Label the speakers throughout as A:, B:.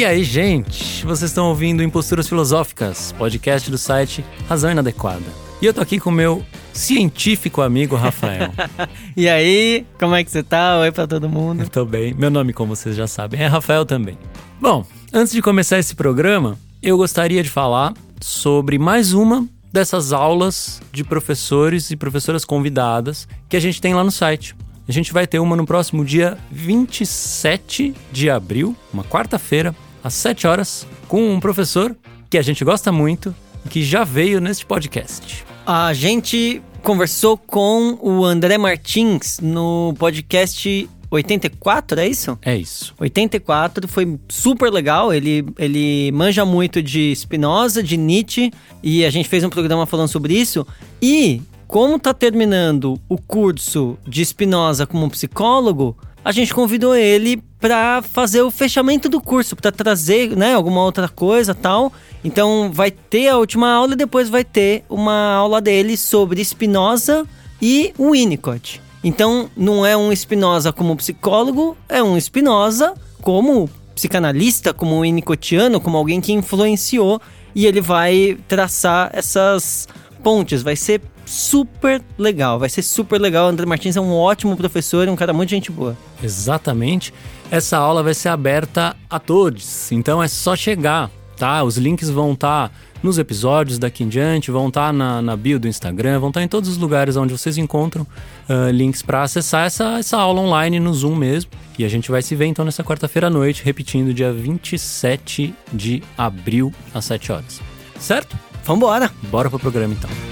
A: E aí, gente? Vocês estão ouvindo Imposturas Filosóficas, podcast do site Razão Inadequada. E eu tô aqui com o meu científico amigo Rafael.
B: e aí, como é que você tá? Oi pra todo mundo.
A: Eu tô bem. Meu nome, como vocês já sabem, é Rafael também. Bom, antes de começar esse programa, eu gostaria de falar sobre mais uma dessas aulas de professores e professoras convidadas que a gente tem lá no site. A gente vai ter uma no próximo dia 27 de abril, uma quarta-feira, às 7 horas, com um professor que a gente gosta muito e que já veio neste podcast.
B: A gente conversou com o André Martins no podcast 84, é isso?
A: É isso.
B: 84 foi super legal. Ele, ele manja muito de Spinoza, de Nietzsche, e a gente fez um programa falando sobre isso. E como tá terminando o curso de Spinoza como psicólogo, a gente convidou ele para fazer o fechamento do curso, para trazer, né, alguma outra coisa, tal. Então vai ter a última aula e depois vai ter uma aula dele sobre Spinoza e o Winnicott. Então não é um Spinoza como psicólogo, é um Spinoza como psicanalista, como Winnicottiano, como alguém que influenciou e ele vai traçar essas pontes. Vai ser super legal, vai ser super legal. André Martins é um ótimo professor e um cara muito gente boa.
A: Exatamente. Essa aula vai ser aberta a todos, então é só chegar, tá? Os links vão estar tá nos episódios daqui em diante, vão estar tá na, na bio do Instagram, vão estar tá em todos os lugares onde vocês encontram uh, links para acessar essa, essa aula online no Zoom mesmo. E a gente vai se ver então nessa quarta-feira à noite, repetindo, dia 27 de abril, às 7 horas. Certo?
B: Vambora!
A: Bora pro programa então.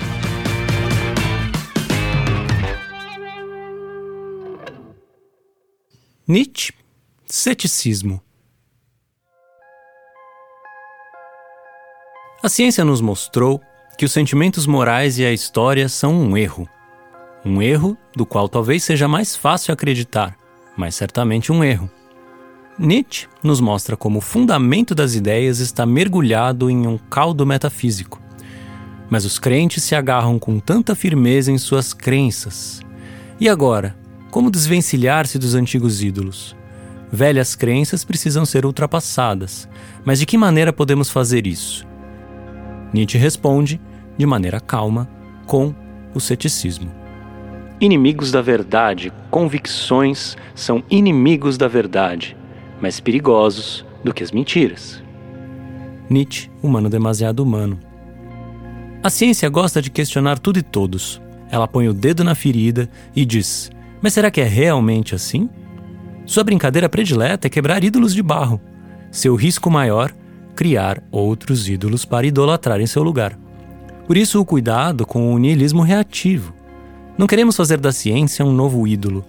A: Nietzsche, ceticismo. A ciência nos mostrou que os sentimentos morais e a história são um erro. Um erro do qual talvez seja mais fácil acreditar, mas certamente um erro. Nietzsche nos mostra como o fundamento das ideias está mergulhado em um caldo metafísico. Mas os crentes se agarram com tanta firmeza em suas crenças. E agora, como desvencilhar-se dos antigos ídolos? Velhas crenças precisam ser ultrapassadas, mas de que maneira podemos fazer isso? Nietzsche responde, de maneira calma, com o ceticismo. Inimigos da verdade, convicções são inimigos da verdade, mais perigosos do que as mentiras. Nietzsche, humano demasiado humano. A ciência gosta de questionar tudo e todos. Ela põe o dedo na ferida e diz: mas será que é realmente assim? Sua brincadeira predileta é quebrar ídolos de barro. Seu risco maior, criar outros ídolos para idolatrar em seu lugar. Por isso, o cuidado com o niilismo reativo. Não queremos fazer da ciência um novo ídolo,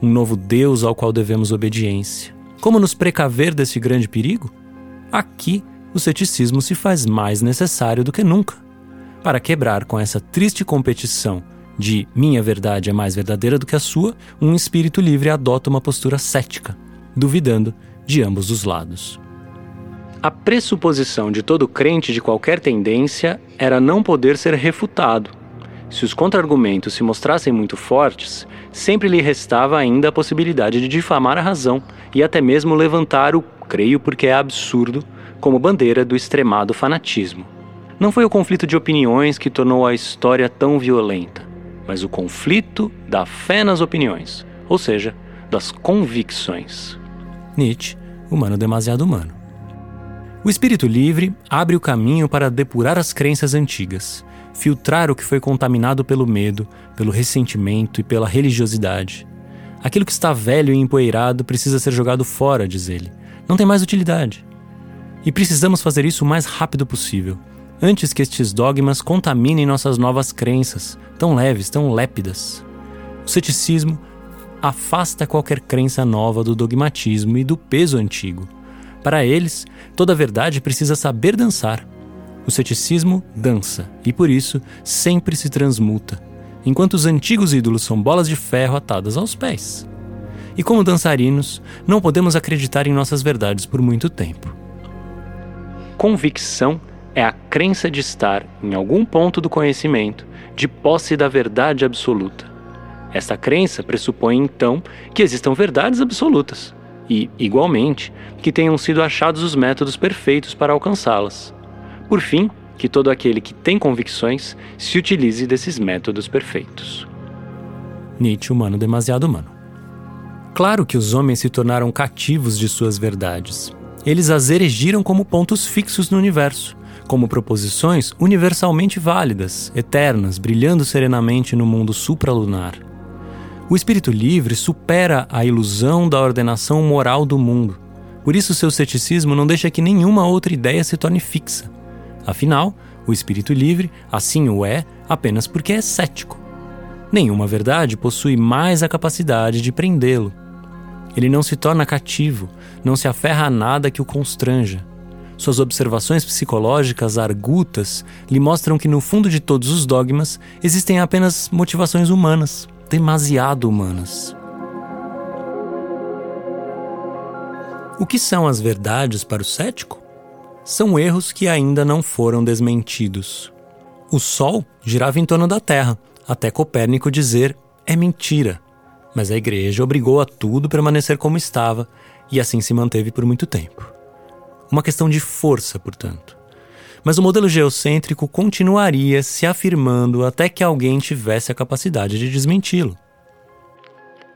A: um novo Deus ao qual devemos obediência. Como nos precaver desse grande perigo? Aqui, o ceticismo se faz mais necessário do que nunca para quebrar com essa triste competição de minha verdade é mais verdadeira do que a sua, um espírito livre adota uma postura cética, duvidando de ambos os lados. A pressuposição de todo crente de qualquer tendência era não poder ser refutado. Se os contra-argumentos se mostrassem muito fortes, sempre lhe restava ainda a possibilidade de difamar a razão e até mesmo levantar o creio porque é absurdo como bandeira do extremado fanatismo. Não foi o conflito de opiniões que tornou a história tão violenta mas o conflito da fé nas opiniões, ou seja, das convicções. Nietzsche, humano demasiado humano. O espírito livre abre o caminho para depurar as crenças antigas, filtrar o que foi contaminado pelo medo, pelo ressentimento e pela religiosidade. Aquilo que está velho e empoeirado precisa ser jogado fora, diz ele. Não tem mais utilidade. E precisamos fazer isso o mais rápido possível, antes que estes dogmas contaminem nossas novas crenças, tão leves, tão lépidas. O ceticismo afasta qualquer crença nova do dogmatismo e do peso antigo. Para eles, toda verdade precisa saber dançar. O ceticismo dança e, por isso, sempre se transmuta, enquanto os antigos ídolos são bolas de ferro atadas aos pés. E como dançarinos, não podemos acreditar em nossas verdades por muito tempo. Convicção é a crença de estar, em algum ponto do conhecimento, de posse da verdade absoluta. Esta crença pressupõe, então, que existam verdades absolutas. e, igualmente, que tenham sido achados os métodos perfeitos para alcançá-las. Por fim, que todo aquele que tem convicções se utilize desses métodos perfeitos. Nietzsche, humano demasiado humano. Claro que os homens se tornaram cativos de suas verdades. Eles as erigiram como pontos fixos no universo, como proposições universalmente válidas, eternas, brilhando serenamente no mundo supralunar. O espírito livre supera a ilusão da ordenação moral do mundo. Por isso, seu ceticismo não deixa que nenhuma outra ideia se torne fixa. Afinal, o espírito livre assim o é apenas porque é cético. Nenhuma verdade possui mais a capacidade de prendê-lo. Ele não se torna cativo, não se aferra a nada que o constranja. Suas observações psicológicas argutas lhe mostram que no fundo de todos os dogmas existem apenas motivações humanas, demasiado humanas. O que são as verdades para o cético? São erros que ainda não foram desmentidos. O Sol girava em torno da Terra, até Copérnico dizer é mentira. Mas a igreja obrigou a tudo permanecer como estava e assim se manteve por muito tempo. Uma questão de força, portanto. Mas o modelo geocêntrico continuaria se afirmando até que alguém tivesse a capacidade de desmenti-lo.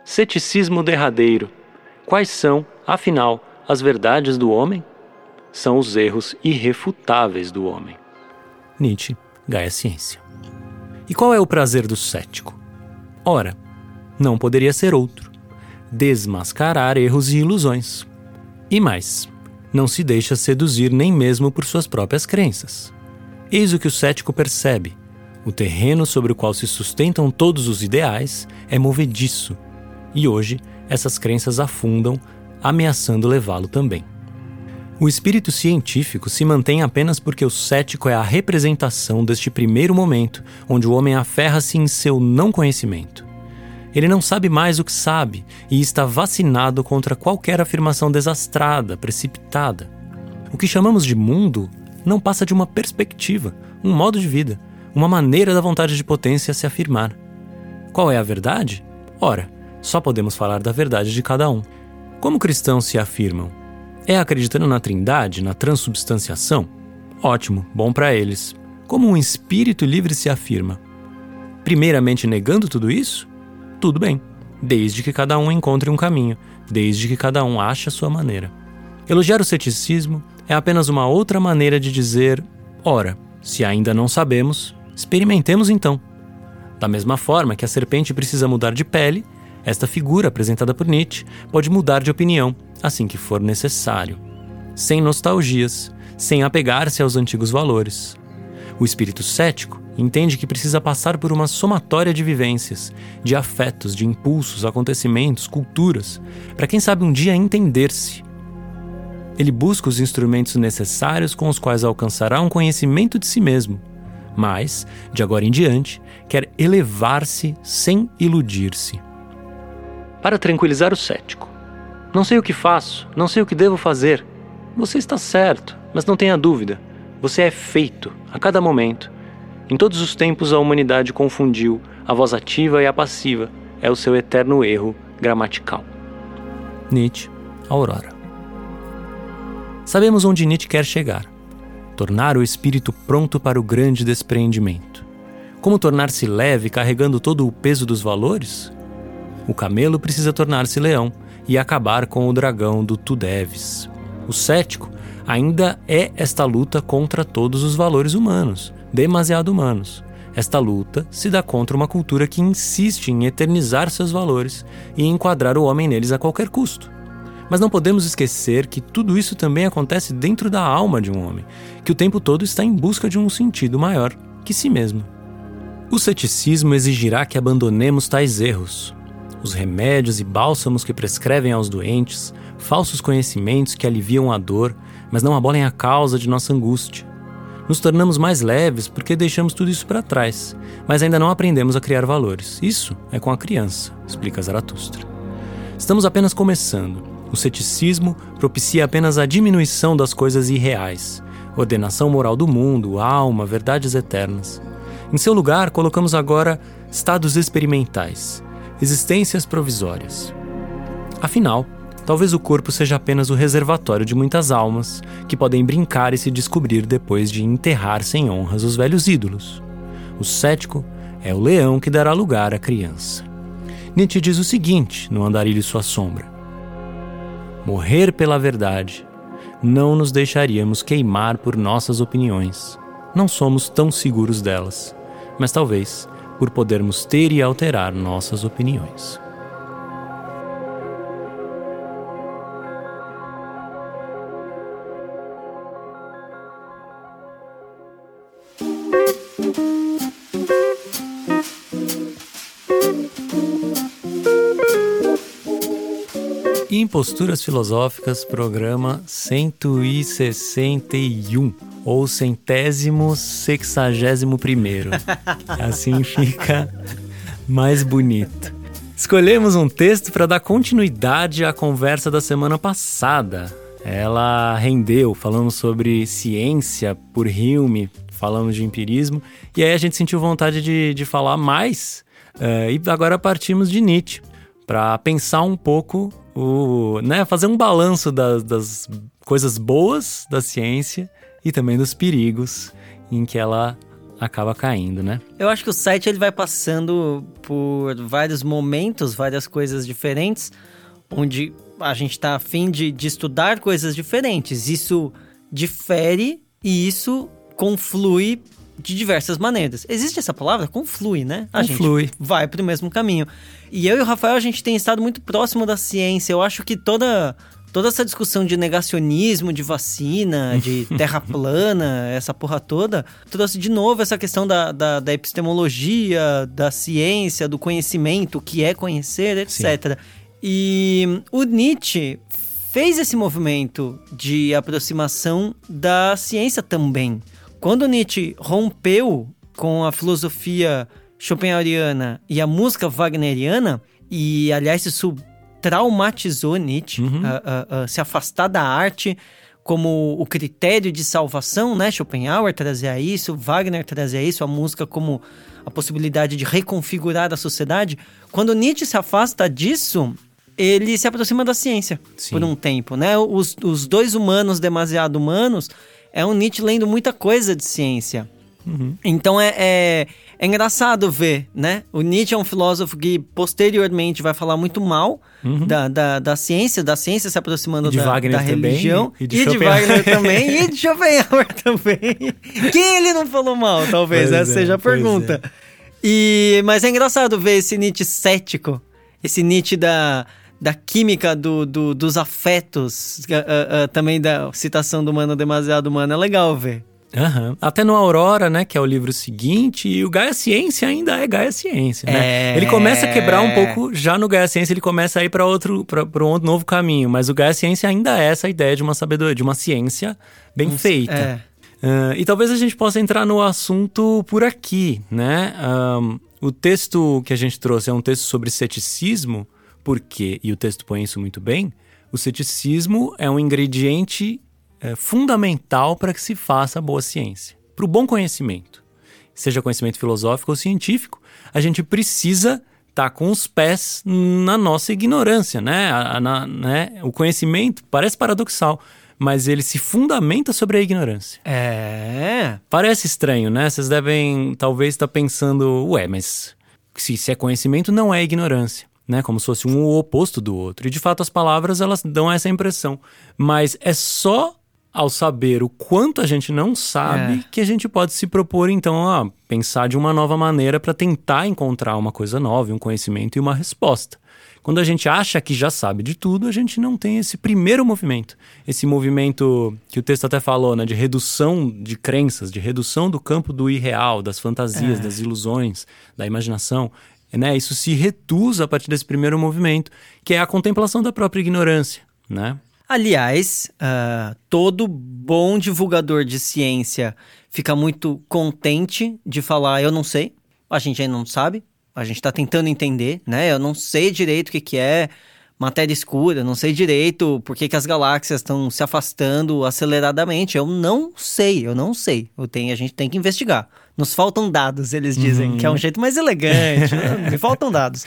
A: Ceticismo derradeiro. Quais são, afinal, as verdades do homem? São os erros irrefutáveis do homem. Nietzsche, Gaia Ciência. E qual é o prazer do cético? Ora, não poderia ser outro: desmascarar erros e ilusões. E mais, não se deixa seduzir nem mesmo por suas próprias crenças. Eis o que o cético percebe: o terreno sobre o qual se sustentam todos os ideais é movediço, e hoje essas crenças afundam, ameaçando levá-lo também. O espírito científico se mantém apenas porque o cético é a representação deste primeiro momento onde o homem aferra-se em seu não conhecimento. Ele não sabe mais o que sabe e está vacinado contra qualquer afirmação desastrada, precipitada. O que chamamos de mundo não passa de uma perspectiva, um modo de vida, uma maneira da vontade de potência se afirmar. Qual é a verdade? Ora, só podemos falar da verdade de cada um. Como cristãos se afirmam? É acreditando na Trindade, na transubstanciação? Ótimo, bom para eles. Como um espírito livre se afirma? Primeiramente negando tudo isso? Tudo bem, desde que cada um encontre um caminho, desde que cada um ache a sua maneira. Elogiar o ceticismo é apenas uma outra maneira de dizer: ora, se ainda não sabemos, experimentemos então. Da mesma forma que a serpente precisa mudar de pele, esta figura apresentada por Nietzsche pode mudar de opinião assim que for necessário, sem nostalgias, sem apegar-se aos antigos valores. O espírito cético entende que precisa passar por uma somatória de vivências, de afetos, de impulsos, acontecimentos, culturas, para quem sabe um dia entender-se. Ele busca os instrumentos necessários com os quais alcançará um conhecimento de si mesmo, mas, de agora em diante, quer elevar-se sem iludir-se. Para tranquilizar o cético, não sei o que faço, não sei o que devo fazer. Você está certo, mas não tenha dúvida. Você é feito, a cada momento. Em todos os tempos a humanidade confundiu a voz ativa e a passiva. É o seu eterno erro gramatical. Nietzsche, Aurora. Sabemos onde Nietzsche quer chegar. Tornar o espírito pronto para o grande despreendimento. Como tornar-se leve carregando todo o peso dos valores? O camelo precisa tornar-se leão e acabar com o dragão do Tu Deves. O cético ainda é esta luta contra todos os valores humanos, demasiado humanos. Esta luta se dá contra uma cultura que insiste em eternizar seus valores e enquadrar o homem neles a qualquer custo. Mas não podemos esquecer que tudo isso também acontece dentro da alma de um homem, que o tempo todo está em busca de um sentido maior que si mesmo. O ceticismo exigirá que abandonemos tais erros, os remédios e bálsamos que prescrevem aos doentes, falsos conhecimentos que aliviam a dor, mas não abolem a causa de nossa angústia. Nos tornamos mais leves porque deixamos tudo isso para trás, mas ainda não aprendemos a criar valores. Isso é com a criança, explica Zaratustra. Estamos apenas começando. O ceticismo propicia apenas a diminuição das coisas irreais, ordenação moral do mundo, alma, verdades eternas. Em seu lugar, colocamos agora estados experimentais, existências provisórias. Afinal, talvez o corpo seja apenas o reservatório de muitas almas que podem brincar e se descobrir depois de enterrar sem honras os velhos ídolos. O cético é o leão que dará lugar à criança. Nietzsche diz o seguinte no Andarilho Sua Sombra: Morrer pela verdade, não nos deixaríamos queimar por nossas opiniões. Não somos tão seguros delas, mas talvez por podermos ter e alterar nossas opiniões. Imposturas Filosóficas, programa 161, ou centésimo sexagésimo primeiro. Assim fica mais bonito. Escolhemos um texto para dar continuidade à conversa da semana passada. Ela rendeu, falamos sobre ciência por Hume, falamos de empirismo, e aí a gente sentiu vontade de, de falar mais, uh, e agora partimos de Nietzsche, para pensar um pouco o, né, fazer um balanço das, das coisas boas da ciência e também dos perigos em que ela acaba caindo, né?
B: Eu acho que o site ele vai passando por vários momentos, várias coisas diferentes, onde a gente está afim de, de estudar coisas diferentes. Isso difere e isso conflui de diversas maneiras. Existe essa palavra? Conflui, né?
A: A Conflui.
B: gente vai para o mesmo caminho. E eu e o Rafael, a gente tem estado muito próximo da ciência. Eu acho que toda, toda essa discussão de negacionismo, de vacina, de terra plana, essa porra toda, trouxe de novo essa questão da, da, da epistemologia, da ciência, do conhecimento, o que é conhecer, etc. Sim. E o Nietzsche fez esse movimento de aproximação da ciência também. Quando Nietzsche rompeu com a filosofia schopenhaueriana e a música wagneriana, e aliás isso traumatizou Nietzsche, uhum. a, a, a se afastar da arte como o critério de salvação, né? Schopenhauer trazia isso, Wagner trazia isso, a música como a possibilidade de reconfigurar a sociedade. Quando Nietzsche se afasta disso, ele se aproxima da ciência Sim. por um tempo, né? Os, os dois humanos demasiado humanos é um Nietzsche lendo muita coisa de ciência. Uhum. Então é, é, é, engraçado ver, né? O Nietzsche é um filósofo que posteriormente vai falar muito mal uhum. da, da, da, ciência, da ciência se aproximando da, da religião.
A: E de, e de Wagner
B: também. e de Schopenhauer também. Quem ele não falou mal, talvez? Pois Essa é, seja a pergunta. É. E, mas é engraçado ver esse Nietzsche cético. Esse Nietzsche da da química do, do dos afetos, uh, uh, também da citação do Mano Demasiado Humano, é legal ver.
A: Uhum. Até no Aurora, né, que é o livro seguinte, e o Gaia Ciência ainda é Gaia Ciência, né? É... Ele começa a quebrar um pouco, já no Gaia Ciência ele começa a ir para outro, para um novo caminho, mas o Gaia Ciência ainda é essa ideia de uma sabedoria, de uma ciência bem um, feita. É. Uh, e talvez a gente possa entrar no assunto por aqui, né? Um, o texto que a gente trouxe é um texto sobre ceticismo, porque, e o texto põe isso muito bem, o ceticismo é um ingrediente é, fundamental para que se faça boa ciência. Para o bom conhecimento, seja conhecimento filosófico ou científico, a gente precisa estar tá com os pés na nossa ignorância, né? A, na, né? O conhecimento parece paradoxal, mas ele se fundamenta sobre a ignorância.
B: É.
A: Parece estranho, né? Vocês devem talvez estar tá pensando, ué, mas se, se é conhecimento, não é ignorância né? Como se fosse um o oposto do outro. E de fato as palavras elas dão essa impressão. Mas é só ao saber o quanto a gente não sabe é. que a gente pode se propor então a pensar de uma nova maneira para tentar encontrar uma coisa nova, um conhecimento e uma resposta. Quando a gente acha que já sabe de tudo, a gente não tem esse primeiro movimento. Esse movimento que o texto até falou, né, de redução de crenças, de redução do campo do irreal, das fantasias, é. das ilusões, da imaginação. Né? Isso se reduz a partir desse primeiro movimento, que é a contemplação da própria ignorância. Né?
B: Aliás, uh, todo bom divulgador de ciência fica muito contente de falar: eu não sei, a gente ainda não sabe, a gente está tentando entender, né? Eu não sei direito o que, que é matéria escura, não sei direito por que, que as galáxias estão se afastando aceleradamente. Eu não sei, eu não sei. Eu tenho, a gente tem que investigar. Nos faltam dados, eles dizem, uhum. que é um jeito mais elegante. né? Me faltam dados.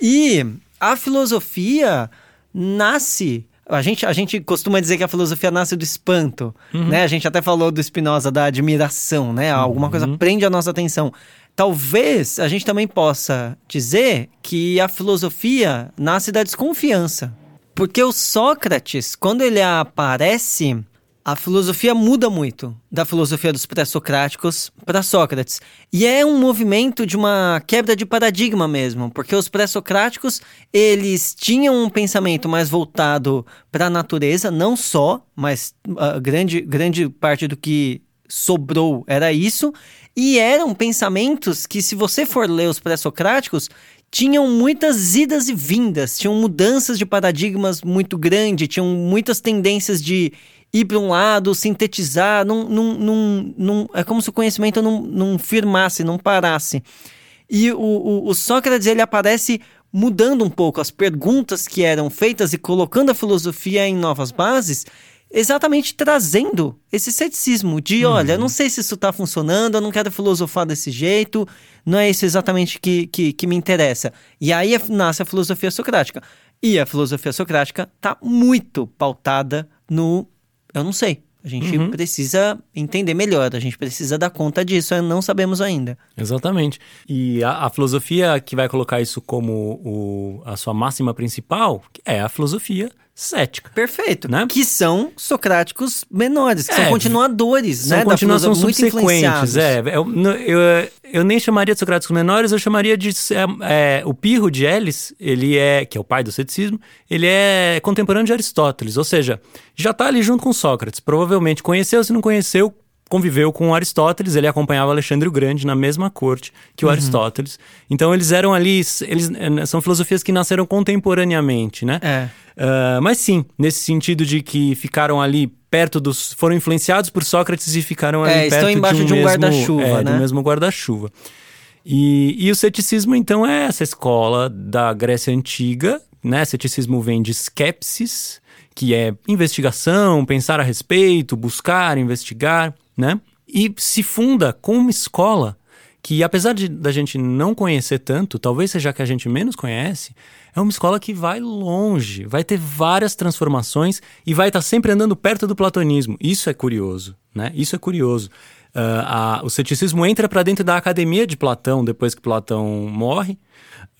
B: E a filosofia nasce a gente, a gente costuma dizer que a filosofia nasce do espanto, uhum. né? A gente até falou do Spinoza da admiração, né? Alguma uhum. coisa prende a nossa atenção. Talvez a gente também possa dizer que a filosofia nasce da desconfiança. Porque o Sócrates, quando ele aparece, a filosofia muda muito da filosofia dos pré-socráticos para Sócrates. E é um movimento de uma quebra de paradigma mesmo, porque os pré-socráticos, eles tinham um pensamento mais voltado para a natureza, não só, mas a grande, grande parte do que sobrou era isso, e eram pensamentos que, se você for ler os pré-socráticos, tinham muitas idas e vindas, tinham mudanças de paradigmas muito grandes, tinham muitas tendências de ir para um lado, sintetizar, não, não, não, não, é como se o conhecimento não, não firmasse, não parasse. E o, o, o Sócrates ele aparece mudando um pouco as perguntas que eram feitas e colocando a filosofia em novas bases, exatamente trazendo esse ceticismo de, uhum. olha, eu não sei se isso está funcionando, eu não quero filosofar desse jeito, não é isso exatamente que, que, que me interessa. E aí nasce a filosofia socrática. E a filosofia socrática está muito pautada no eu não sei. A gente uhum. precisa entender melhor, a gente precisa dar conta disso, não sabemos ainda.
A: Exatamente. E a, a filosofia que vai colocar isso como o, a sua máxima principal é a filosofia cética.
B: Perfeito. Né? Que são socráticos menores, que é, são continuadores, são né?
A: Continuação subsequentes. É, eu, eu, eu, nem chamaria de socráticos menores, eu chamaria de. É, é, o Pirro de Elis, ele é. que é o pai do ceticismo, ele é contemporâneo de Aristóteles, ou seja, já está ali junto com Sócrates. Provavelmente conheceu, se não conheceu, conviveu com Aristóteles, ele acompanhava Alexandre o Grande na mesma corte que o uhum. Aristóteles. Então eles eram ali, eles eh, são filosofias que nasceram contemporaneamente, né?
B: É.
A: Uh, mas sim, nesse sentido de que ficaram ali perto dos, foram influenciados por Sócrates e ficaram ali é, perto
B: estão embaixo
A: de um,
B: um guarda-chuva,
A: é,
B: né?
A: do mesmo guarda-chuva. E, e o ceticismo então é essa escola da Grécia antiga, né? Ceticismo vem de skepsis, que é investigação, pensar a respeito, buscar, investigar né? E se funda com uma escola que, apesar de da gente não conhecer tanto, talvez seja a que a gente menos conhece, é uma escola que vai longe, vai ter várias transformações e vai estar sempre andando perto do platonismo. Isso é curioso, né? Isso é curioso. Uh, a, o ceticismo entra para dentro da academia de Platão depois que Platão morre.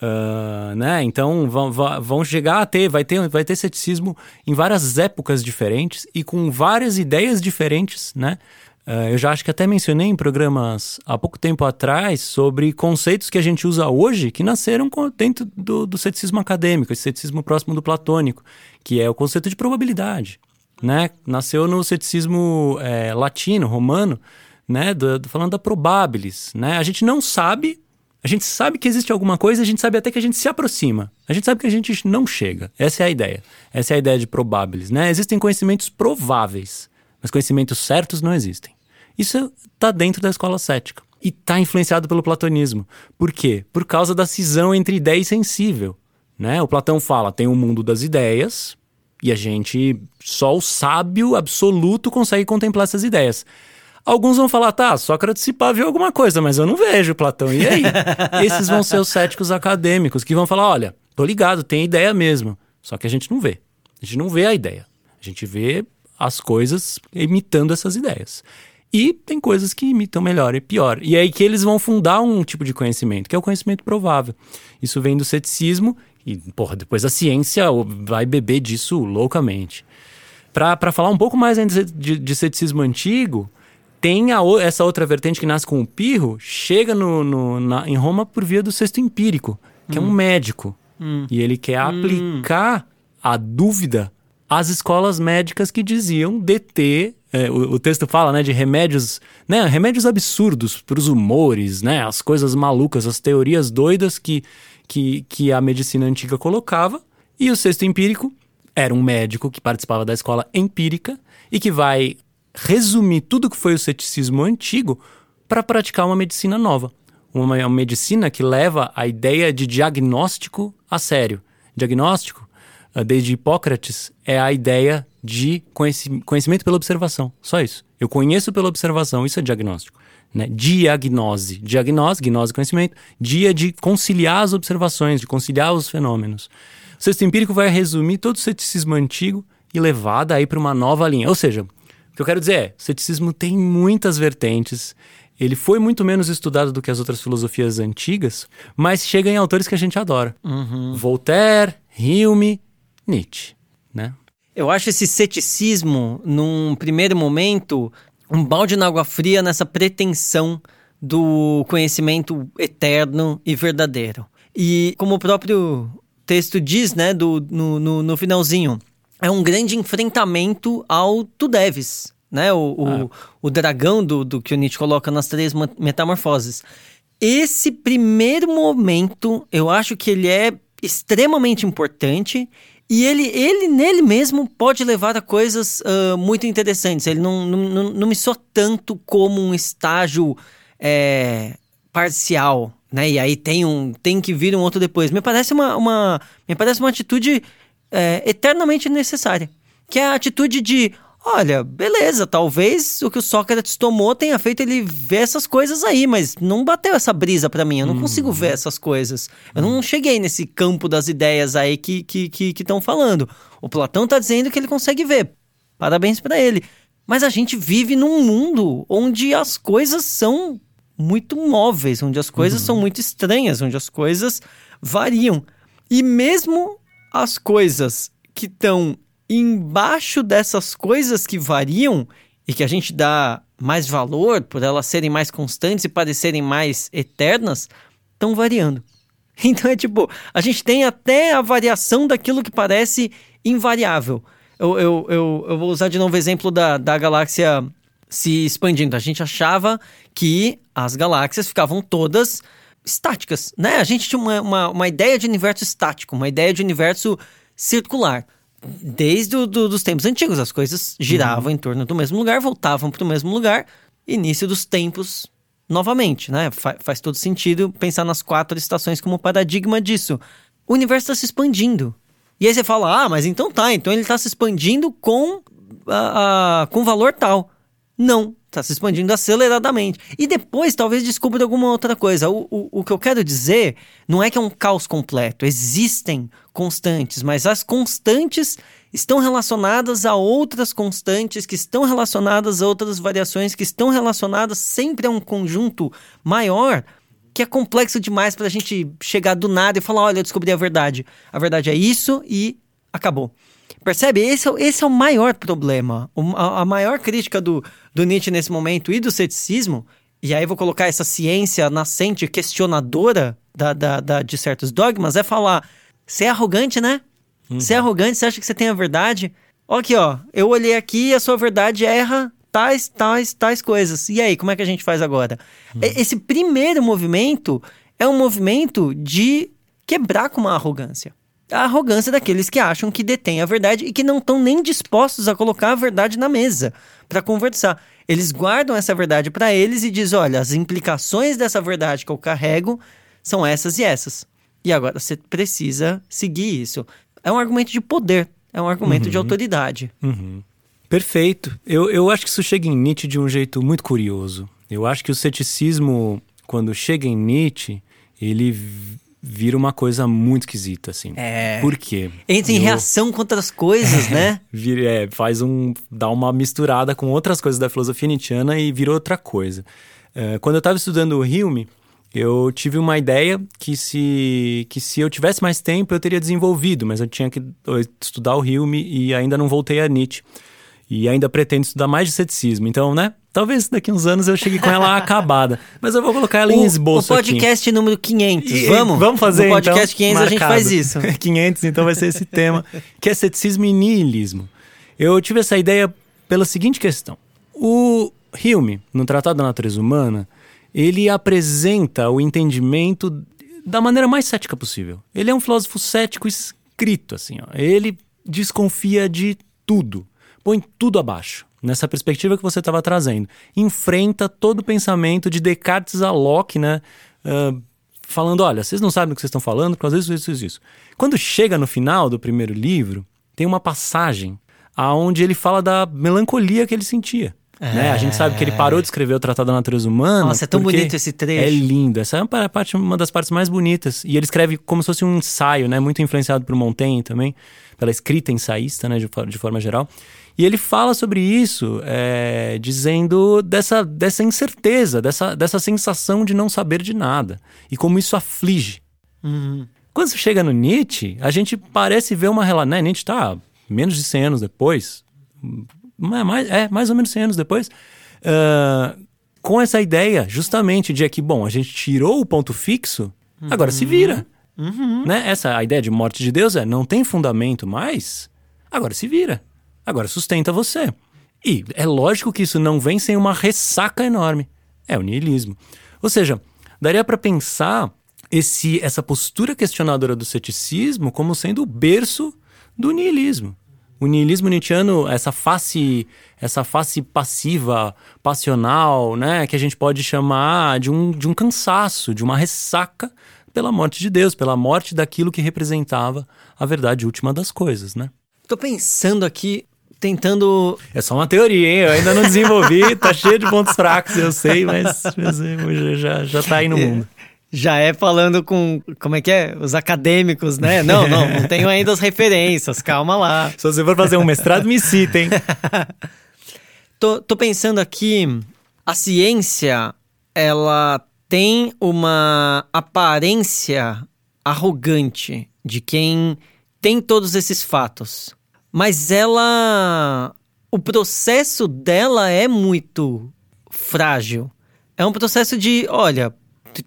A: Uh, né? Então vão, vão chegar a ter, vai ter, vai ter ceticismo em várias épocas diferentes e com várias ideias diferentes, né? Uh, eu já acho que até mencionei em programas há pouco tempo atrás sobre conceitos que a gente usa hoje que nasceram dentro do, do ceticismo acadêmico, esse ceticismo próximo do platônico, que é o conceito de probabilidade. Né? Nasceu no ceticismo é, latino, romano, né? Do, do, falando da probabilis. Né? A gente não sabe, a gente sabe que existe alguma coisa, a gente sabe até que a gente se aproxima. A gente sabe que a gente não chega. Essa é a ideia. Essa é a ideia de probabilis. Né? Existem conhecimentos prováveis mas conhecimentos certos não existem. Isso está dentro da escola cética. E está influenciado pelo platonismo. Por quê? Por causa da cisão entre ideia e sensível. Né? O Platão fala, tem o um mundo das ideias, e a gente, só o sábio absoluto consegue contemplar essas ideias. Alguns vão falar, tá, Sócrates se pá viu alguma coisa, mas eu não vejo Platão. E aí? Esses vão ser os céticos acadêmicos que vão falar, olha, tô ligado, tem ideia mesmo. Só que a gente não vê. A gente não vê a ideia. A gente vê as coisas imitando essas ideias. E tem coisas que imitam melhor e pior. E é aí que eles vão fundar um tipo de conhecimento, que é o conhecimento provável. Isso vem do ceticismo e, porra, depois a ciência vai beber disso loucamente. Para falar um pouco mais ainda de, de ceticismo antigo, tem a, essa outra vertente que nasce com o Pirro, chega no, no na, em Roma por via do sexto empírico, que hum. é um hum. médico. Hum. E ele quer hum. aplicar a dúvida as escolas médicas que diziam deter é, o, o, texto fala né, de remédios, né, remédios absurdos para os humores, né, as coisas malucas, as teorias doidas que, que, que a medicina antiga colocava. E o sexto empírico era um médico que participava da escola empírica e que vai resumir tudo que foi o ceticismo antigo para praticar uma medicina nova. Uma, uma medicina que leva a ideia de diagnóstico a sério. Diagnóstico desde Hipócrates, é a ideia de conhecimento pela observação. Só isso. Eu conheço pela observação, isso é diagnóstico. Né? Diagnose. Diagnose, gnose, conhecimento. Dia de conciliar as observações, de conciliar os fenômenos. O sexto empírico vai resumir todo o ceticismo antigo e levar daí para uma nova linha. Ou seja, o que eu quero dizer é, o ceticismo tem muitas vertentes, ele foi muito menos estudado do que as outras filosofias antigas, mas chega em autores que a gente adora.
B: Uhum.
A: Voltaire, Hume, Nietzsche, né?
B: Eu acho esse ceticismo, num primeiro momento, um balde na água fria nessa pretensão do conhecimento eterno e verdadeiro. E como o próprio texto diz, né, do, no, no, no finalzinho, é um grande enfrentamento ao tu deves, né? O, o, ah. o dragão do, do que o Nietzsche coloca nas três metamorfoses. Esse primeiro momento, eu acho que ele é extremamente importante e ele, ele nele mesmo pode levar a coisas uh, muito interessantes. Ele não, não, não me soa tanto como um estágio é, parcial, né? E aí tem um tem que vir um outro depois. Me parece uma, uma me parece uma atitude é, eternamente necessária, que é a atitude de Olha, beleza, talvez o que o Sócrates tomou tenha feito ele ver essas coisas aí, mas não bateu essa brisa para mim, eu não consigo uhum. ver essas coisas. Eu não cheguei nesse campo das ideias aí que estão que, que, que falando. O Platão tá dizendo que ele consegue ver. Parabéns para ele. Mas a gente vive num mundo onde as coisas são muito móveis, onde as coisas uhum. são muito estranhas, onde as coisas variam. E mesmo as coisas que estão embaixo dessas coisas que variam e que a gente dá mais valor por elas serem mais constantes e parecerem mais eternas, estão variando. Então é tipo, a gente tem até a variação daquilo que parece invariável. Eu, eu, eu, eu vou usar de novo o exemplo da, da galáxia se expandindo. A gente achava que as galáxias ficavam todas estáticas, né? A gente tinha uma, uma, uma ideia de universo estático, uma ideia de universo circular desde o, do, dos tempos antigos. As coisas giravam uhum. em torno do mesmo lugar, voltavam para o mesmo lugar. Início dos tempos novamente, né? Fa faz todo sentido pensar nas quatro estações como paradigma disso. O universo está se expandindo. E aí você fala, ah, mas então tá, então ele está se expandindo com, uh, com valor tal. Não, está se expandindo aceleradamente. E depois talvez descubra alguma outra coisa. O, o, o que eu quero dizer não é que é um caos completo. Existem constantes, mas as constantes estão relacionadas a outras constantes, que estão relacionadas a outras variações, que estão relacionadas sempre a um conjunto maior que é complexo demais para a gente chegar do nada e falar: olha, eu descobri a verdade. A verdade é isso e acabou. Percebe? Esse é, esse é o maior problema. a, a, maior crítica do, do Nietzsche nesse momento e do ceticismo, e aí vou colocar essa ciência nascente, questionadora da, da, da de certos dogmas, é falar: você é arrogante, né? Uhum. Você é arrogante, você acha que você tem a verdade? Aqui, ó, eu olhei aqui e a sua verdade erra tais, tais, tais coisas. E aí, como é que a gente faz agora? Uhum. Esse primeiro movimento é um movimento de quebrar com uma arrogância a arrogância daqueles que acham que detêm a verdade e que não estão nem dispostos a colocar a verdade na mesa para conversar. Eles guardam essa verdade para eles e dizem: olha, as implicações dessa verdade que eu carrego são essas e essas. E agora você precisa seguir isso. É um argumento de poder, é um argumento uhum. de autoridade.
A: Uhum. Perfeito. Eu, eu acho que isso chega em Nietzsche de um jeito muito curioso. Eu acho que o ceticismo, quando chega em Nietzsche, ele vira uma coisa muito esquisita, assim.
B: É.
A: Por quê?
B: Entra em eu... reação contra as coisas, né?
A: vira, é, faz um. dá uma misturada com outras coisas da filosofia nietzschiana e vira outra coisa. É, quando eu estava estudando o Hume, eu tive uma ideia que se, que se eu tivesse mais tempo eu teria desenvolvido, mas eu tinha que estudar o Hume e ainda não voltei a Nietzsche. E ainda pretendo estudar mais de ceticismo. Então, né? Talvez daqui uns anos eu chegue com ela acabada. Mas eu vou colocar ela o, em esboço
B: O podcast
A: aqui.
B: número 500. E, vamos?
A: Vamos fazer,
B: No podcast então, 500 marcado. a gente faz isso.
A: 500, então vai ser esse tema, que é ceticismo e niilismo. Eu tive essa ideia pela seguinte questão. O Hume, no Tratado da Natureza Humana, ele apresenta o entendimento da maneira mais cética possível. Ele é um filósofo cético escrito, assim. Ó. Ele desconfia de tudo põe tudo abaixo. Nessa perspectiva que você estava trazendo. Enfrenta todo o pensamento de Descartes a Locke, né? Uh, falando: olha, vocês não sabem do que vocês estão falando por causa disso, isso, isso, isso. Quando chega no final do primeiro livro, tem uma passagem aonde ele fala da melancolia que ele sentia. Né? A gente sabe que ele parou de escrever o Tratado da Natureza Humana.
B: Nossa, é tão
A: porque
B: bonito esse trecho.
A: É lindo. Essa é uma, parte, uma das partes mais bonitas. E ele escreve como se fosse um ensaio, né? Muito influenciado por Montaigne também, pela escrita ensaísta, né? De, de forma geral. E ele fala sobre isso, é, dizendo dessa, dessa incerteza, dessa, dessa sensação de não saber de nada. E como isso aflige.
B: Uhum.
A: Quando você chega no Nietzsche, a gente parece ver uma relação. Né? Nietzsche está menos de 100 anos depois, mais, é, mais ou menos 100 anos depois, uh, com essa ideia justamente de que, bom, a gente tirou o ponto fixo, uhum. agora se vira.
B: Uhum.
A: Né? Essa a ideia de morte de Deus é não tem fundamento mais, agora se vira. Agora sustenta você. E é lógico que isso não vem sem uma ressaca enorme. É o niilismo. Ou seja, daria para pensar esse, essa postura questionadora do ceticismo como sendo o berço do niilismo. O niilismo nietzschiano, essa face, essa face passiva, passional, né, que a gente pode chamar de um, de um cansaço, de uma ressaca pela morte de Deus, pela morte daquilo que representava a verdade última das coisas, né?
B: Tô pensando aqui tentando.
A: É só uma teoria, hein? Eu ainda não desenvolvi, tá cheio de pontos fracos, eu sei, mas, mas já, já tá aí no mundo.
B: Já é falando com, como é que é? Os acadêmicos, né? Não, não, não tenho ainda as referências, calma lá.
A: Se você for fazer um mestrado, me cita, hein?
B: tô, tô pensando aqui, a ciência, ela tem uma aparência arrogante de quem tem todos esses fatos. Mas ela. O processo dela é muito frágil. É um processo de, olha,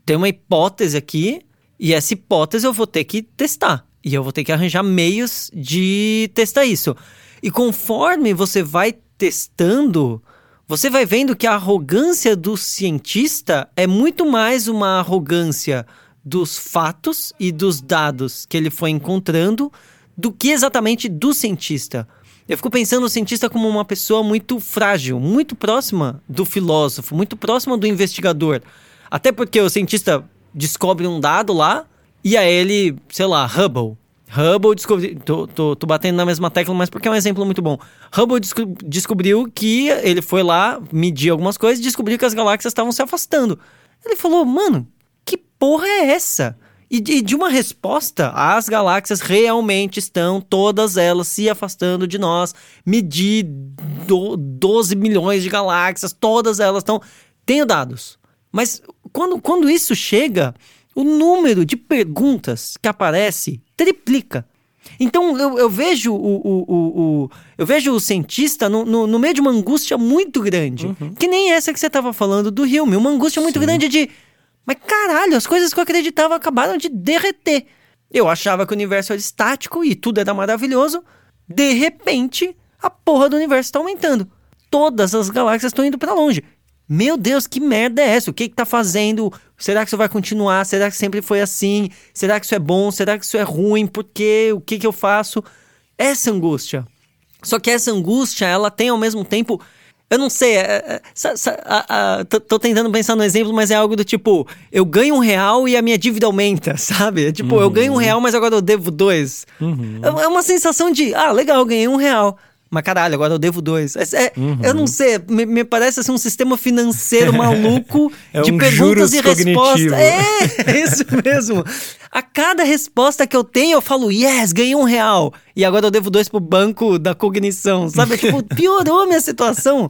B: tem uma hipótese aqui e essa hipótese eu vou ter que testar. E eu vou ter que arranjar meios de testar isso. E conforme você vai testando, você vai vendo que a arrogância do cientista é muito mais uma arrogância dos fatos e dos dados que ele foi encontrando do que exatamente do cientista. Eu fico pensando o cientista como uma pessoa muito frágil, muito próxima do filósofo, muito próxima do investigador. Até porque o cientista descobre um dado lá e aí ele, sei lá, Hubble. Hubble descobriu. Tô, tô, tô, batendo na mesma tecla, mas porque é um exemplo muito bom. Hubble desco descobriu que ele foi lá medir algumas coisas e descobriu que as galáxias estavam se afastando. Ele falou, mano, que porra é essa? E de, de, uma resposta, as galáxias realmente estão, todas elas, se afastando de nós. Medir do, 12 milhões de galáxias, todas elas estão. Tenho dados. Mas quando, quando isso chega, o número de perguntas que aparece triplica. Então eu, eu vejo o, o, o, o, eu vejo o cientista no, no, no, meio de uma angústia muito grande. Uhum. Que nem essa que você estava falando do Hume. Uma angústia muito Sim. grande de mas caralho, as coisas que eu acreditava acabaram de derreter. Eu achava que o universo era estático e tudo era maravilhoso. De repente, a porra do universo está aumentando. Todas as galáxias estão indo para longe. Meu Deus, que merda é essa? O que que tá fazendo? Será que isso vai continuar? Será que sempre foi assim? Será que isso é bom? Será que isso é ruim? Por quê? O que que eu faço? Essa angústia. Só que essa angústia, ela tem ao mesmo tempo eu não sei, é, é, tô, tô, tentando pensar no exemplo, mas é algo do tipo: eu ganho um real e a minha dívida aumenta, sabe? É tipo, uhum. eu ganho um real, mas agora eu devo dois.
A: Uhum.
B: É, é uma sensação de: ah, legal, ganhei um real. Mas caralho, agora eu devo dois. É, é, uhum. Eu não sei, me, me, parece assim um sistema financeiro maluco
A: é
B: de
A: um
B: perguntas
A: e
B: respostas. É, é, isso mesmo. A cada resposta que eu tenho, eu falo, yes, ganhei um real. E agora eu devo dois pro banco da cognição, sabe? tipo, piorou a minha situação.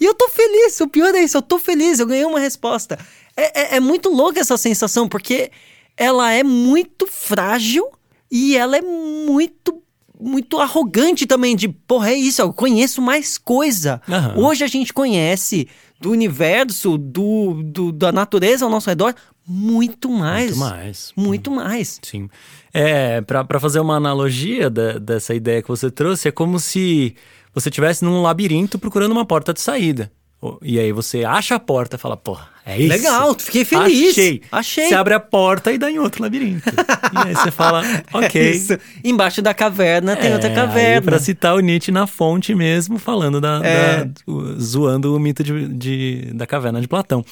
B: E eu tô feliz, o pior é isso, eu tô feliz, eu ganhei uma resposta. É, é, é muito louca essa sensação, porque ela é muito frágil e ela é muito muito arrogante também de, porra, é isso, eu conheço mais coisa.
A: Uhum.
B: Hoje a gente conhece do universo, do, do, da natureza ao nosso redor, muito mais.
A: Muito mais.
B: Muito mais.
A: Sim. É, para fazer uma analogia da, dessa ideia que você trouxe, é como se você estivesse num labirinto procurando uma porta de saída. E aí você acha a porta e fala, pô, é isso.
B: Legal, fiquei feliz.
A: Achei.
B: Achei.
A: Você abre a porta e dá em outro labirinto. e aí você fala, ok. É isso.
B: Embaixo da caverna tem é, outra caverna.
A: Para citar o Nietzsche na fonte mesmo, falando da. É. da zoando o mito de, de, da caverna de Platão.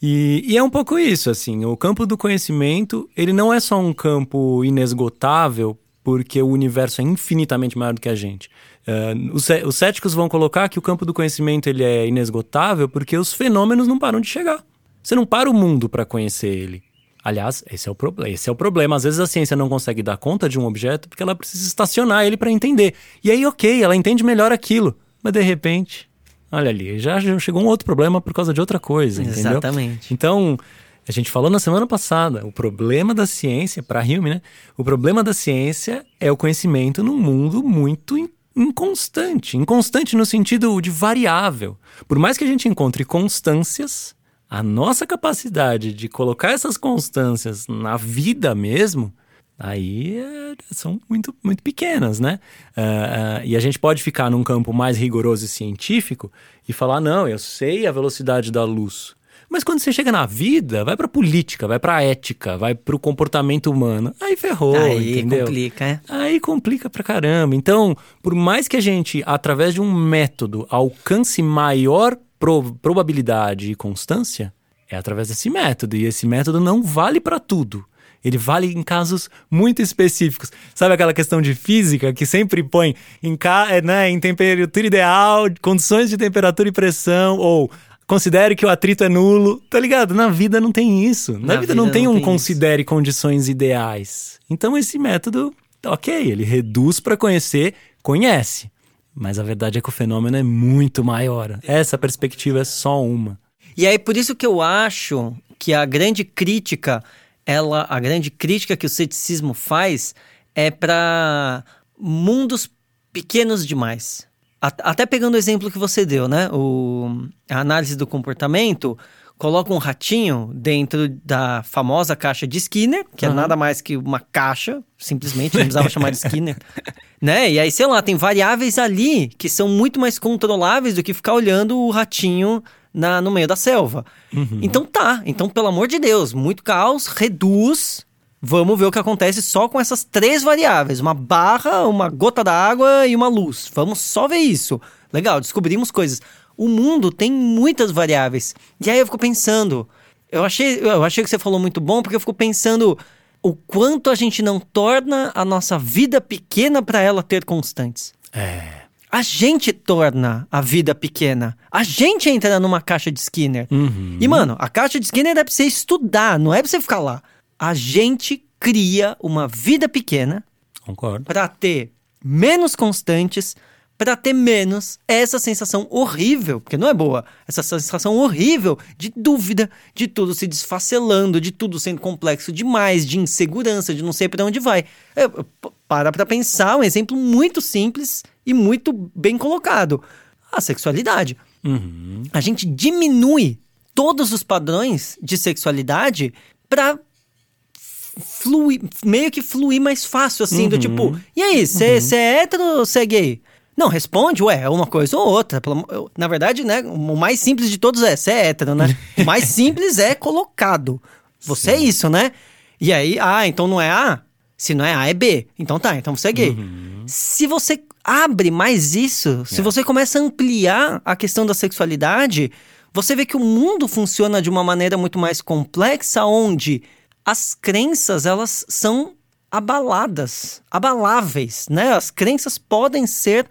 A: E, e, é um pouco isso, assim. O campo do conhecimento, ele não é só um campo inesgotável porque o universo é infinitamente maior do que a gente. Uh, os, os céticos vão colocar que o campo do conhecimento ele é inesgotável porque os fenômenos não param de chegar. Você não para o mundo para conhecer ele. Aliás, esse é, o esse é o problema. Às vezes a ciência não consegue dar conta de um objeto porque ela precisa estacionar ele para entender. E aí, ok, ela entende melhor aquilo. Mas de repente, olha ali, já chegou um outro problema por causa de outra coisa, entendeu?
B: Exatamente.
A: Então, a gente falou na semana passada, o problema da ciência, para Hume, né? O problema da ciência é o conhecimento num mundo muito inconstante. Inconstante no sentido de variável. Por mais que a gente encontre constâncias, a nossa capacidade de colocar essas constâncias na vida mesmo, aí é, são muito, muito pequenas, né? Uh, uh, e a gente pode ficar num campo mais rigoroso e científico e falar: não, eu sei a velocidade da luz. Mas quando você chega na vida, vai pra política, vai pra ética, vai pro comportamento humano. Aí ferrou,
B: aí
A: entendeu?
B: complica, é?
A: Aí complica pra caramba. Então, por mais que a gente, através de um método, alcance maior pro probabilidade e constância, é através desse método. E esse método não vale para tudo. Ele vale em casos muito específicos. Sabe aquela questão de física que sempre põe em, né, em temperatura ideal, condições de temperatura e pressão, ou considere que o atrito é nulo. Tá ligado? Na vida não tem isso. Na, Na vida, vida, não tem não um tem considere isso. condições ideais. Então esse método, ok, ele reduz para conhecer, conhece. Mas a verdade é que o fenômeno é muito maior. Essa perspectiva é só uma.
B: E aí por isso que eu acho que a grande crítica, ela, a grande crítica que o ceticismo faz é para mundos pequenos demais. Até pegando o exemplo que você deu, né? O, a análise do comportamento coloca um ratinho dentro da famosa caixa de Skinner, que uhum. é nada mais que uma caixa, simplesmente, não precisava chamar de Skinner. Né? E aí, sei lá, tem variáveis ali que são muito mais controláveis do que ficar olhando o ratinho na, no meio da selva. Uhum. Então tá, então pelo amor de Deus, muito caos, reduz Vamos ver o que acontece só com essas três variáveis: uma barra, uma gota d'água e uma luz. Vamos só ver isso. Legal, descobrimos coisas. O mundo tem muitas variáveis. E aí eu fico pensando. Eu achei, eu achei que você falou muito bom, porque eu fico pensando o quanto a gente não torna a nossa vida pequena para ela ter constantes.
A: É.
B: A gente torna a vida pequena. A gente entra numa caixa de Skinner.
A: Uhum.
B: E, mano, a caixa de Skinner é pra você estudar, não é pra você ficar lá a gente cria uma vida pequena para ter menos constantes, para ter menos essa sensação horrível, porque não é boa, essa sensação horrível de dúvida, de tudo se desfacelando, de tudo sendo complexo demais, de insegurança, de não sei para onde vai. É, para para pensar, um exemplo muito simples e muito bem colocado: a sexualidade.
A: Uhum.
B: A gente diminui todos os padrões de sexualidade para fluir, meio que fluir mais fácil, assim, uhum. do tipo, e aí, você uhum. é hétero ou você é gay? Não, responde, ué, é uma coisa ou outra. Na verdade, né, o mais simples de todos é, você é hétero, né? o mais simples é colocado. Você é Sim. é isso, né? E aí, ah, então não é A? Se não é A, é B. Então tá, então você é gay. Uhum. Se você abre mais isso, se é. você começa a ampliar a questão da sexualidade, você vê que o mundo funciona de uma maneira muito mais complexa, onde as crenças elas são abaladas, abaláveis, né? As crenças podem ser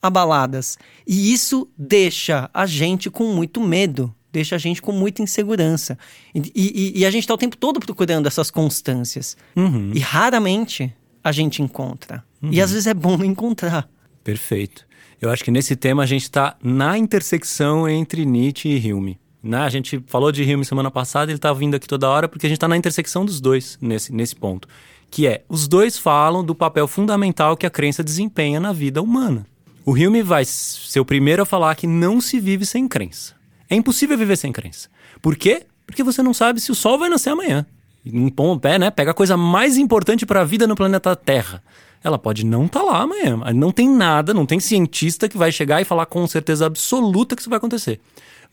B: abaladas e isso deixa a gente com muito medo, deixa a gente com muita insegurança e, e, e a gente está o tempo todo procurando essas constâncias
A: uhum.
B: e raramente a gente encontra uhum. e às vezes é bom encontrar.
A: Perfeito. Eu acho que nesse tema a gente está na intersecção entre Nietzsche e Hume. Né? A gente falou de Hume semana passada, ele está vindo aqui toda hora porque a gente está na intersecção dos dois nesse, nesse ponto. Que é, os dois falam do papel fundamental que a crença desempenha na vida humana. O Hume vai ser o primeiro a falar que não se vive sem crença. É impossível viver sem crença. Por quê? Porque você não sabe se o sol vai nascer amanhã. Um pé, né? Pega a coisa mais importante para a vida no planeta Terra. Ela pode não estar tá lá amanhã. Não tem nada, não tem cientista que vai chegar e falar com certeza absoluta que isso vai acontecer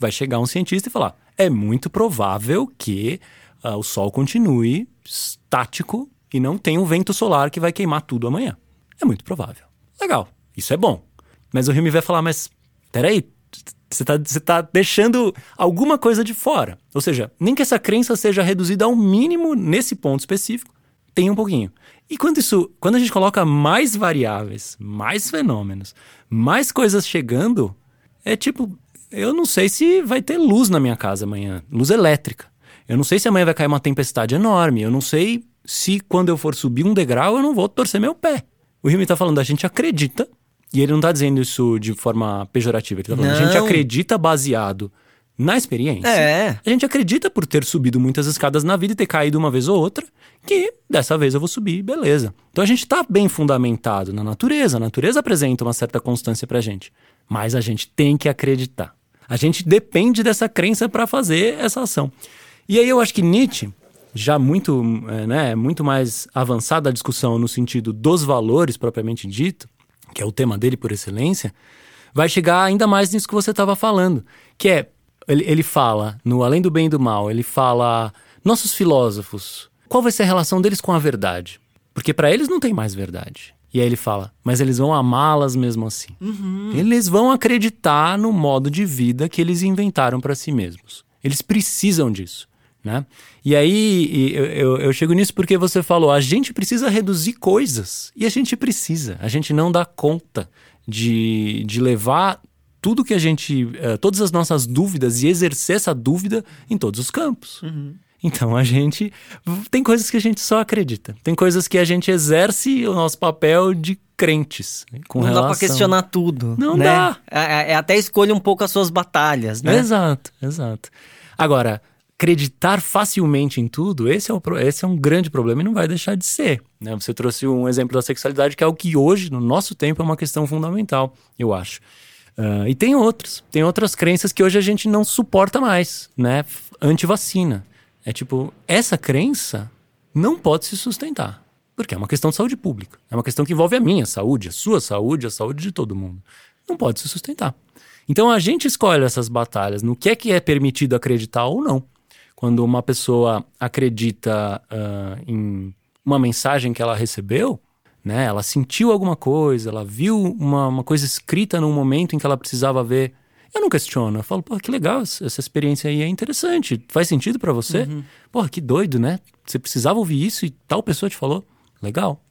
A: vai chegar um cientista e falar: é muito provável que uh, o Sol continue estático e não tenha um vento solar que vai queimar tudo amanhã. É muito provável. Legal, isso é bom. Mas o Rio me vai falar: mas peraí, você está tá deixando alguma coisa de fora. Ou seja, nem que essa crença seja reduzida ao mínimo nesse ponto específico, Tem um pouquinho. E quando isso, quando a gente coloca mais variáveis, mais fenômenos, mais coisas chegando, é tipo, eu não sei se vai ter luz na minha casa amanhã, luz elétrica. Eu não sei se amanhã vai cair uma tempestade enorme. Eu não sei se quando eu for subir um degrau eu não vou torcer meu pé. O Rimi tá falando, a gente acredita, e ele não tá dizendo isso de forma pejorativa, ele tá falando,
B: Não.
A: a gente acredita baseado na experiência.
B: É.
A: A gente acredita por ter subido muitas escadas na vida e ter caído uma vez ou outra, que dessa vez eu vou subir, beleza. Então a gente tá bem fundamentado na natureza, a natureza apresenta uma certa constância pra gente, mas a gente tem que acreditar. A gente depende dessa crença para fazer essa ação. E aí eu acho que Nietzsche, já muito, é, né, muito mais avançada a discussão no sentido dos valores propriamente dito, que é o tema dele por excelência, vai chegar ainda mais nisso que você estava falando, que é ele, ele fala no Além do Bem e do Mal, ele fala nossos filósofos, qual vai ser a relação deles com a verdade? Porque para eles não tem mais verdade. E aí ele fala, mas eles vão amá-las mesmo assim. Eles vão acreditar no modo de vida que eles inventaram para si mesmos. Eles precisam disso. Né? E aí eu, eu, eu chego nisso porque você falou, a gente precisa reduzir coisas. E a gente precisa. A gente não dá conta de, de levar tudo que a gente. eh, todas as nossas dúvidas e exercer essa dúvida em todos os campos. Então a gente. Tem coisas que a gente só acredita. Tem coisas que a gente exerce o nosso papel de crentes. né, Com
B: não
A: relação...
B: dá pra questionar tudo.
A: Não
B: né?
A: dá.
B: É, é até escolha um pouco as suas batalhas, né?
A: Exato, exato. Agora, acreditar facilmente em tudo, esse é, o, esse é um grande problema e não vai deixar de ser. Né? Você trouxe um exemplo da sexualidade, que é o que hoje, no nosso tempo, é uma questão fundamental, eu acho. Ah, e tem outros. Tem outras crenças que hoje a gente não suporta mais, né? Anti-vacina. É tipo, essa crença não pode se sustentar. Porque é uma questão de saúde pública. É uma questão que envolve a minha saúde, a sua saúde, a saúde de todo mundo. Não pode se sustentar. Então a gente escolhe essas batalhas no que é que é permitido acreditar ou não. Quando uma pessoa acredita ah, em uma mensagem que ela recebeu, né? Ela sentiu alguma coisa, ela viu uma, uma coisa escrita num momento em que ela precisava ver. Eu não questiono, eu falo, pô, que legal, essa experiência aí é interessante, faz sentido pra você? Porra, que doido, né? Você precisava ouvir isso e tal pessoa te falou, legal.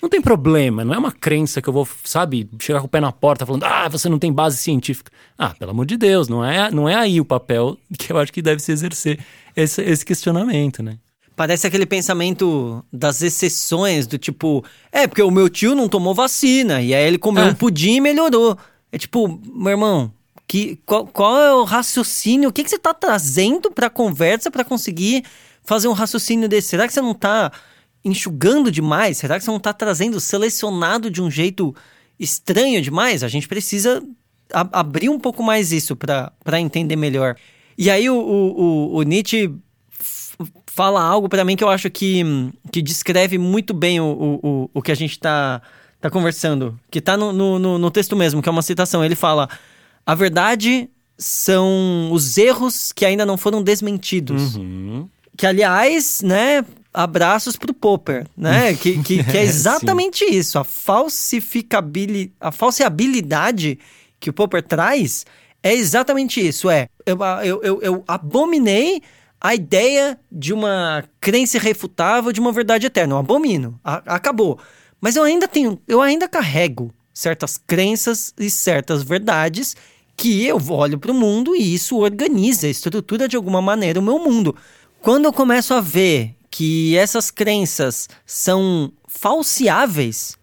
A: Não tem problema, não é uma crença que eu vou, sabe, chegar com o pé na porta falando, ah, você não tem base científica. Ah, pelo amor de Deus, não é, não é aí o papel que eu acho que deve se exercer esse, esse questionamento, né?
B: Parece aquele pensamento das exceções, do tipo, é, porque o meu tio não tomou vacina, e aí ele comeu
A: É.
B: um pudim e melhorou. É tipo, meu irmão, que, qual, qual é o raciocínio? O que, que você tá trazendo pra conversa pra conseguir fazer um raciocínio desse? Será que você não tá enxugando demais? Será que você não tá trazendo selecionado de um jeito estranho demais? A gente precisa a- abrir um pouco mais isso pra entender melhor. E aí o, o, o, Nietzsche fala algo pra mim que eu acho que, que descreve muito bem o, o, o, que a gente tá, tá conversando. Que tá no, no, no- no texto mesmo, que é uma citação. Ele fala: A verdade são os erros que ainda não foram desmentidos.
A: Uhum.
B: Que, aliás, né, abraços pro Popper, né? Que, que, que é exatamente isso. A falsificabilidade, a falseabilidade que o Popper traz é exatamente isso. É, eu, eu, eu, eu abominei a ideia de uma crença irrefutável de uma verdade eterna. Eu abomino. A- acabou. Mas eu ainda tenho, eu ainda carrego certas crenças e certas verdades que eu olho para o mundo e isso organiza, estrutura de alguma maneira o meu mundo. Quando eu começo a ver que essas crenças são falseáveis,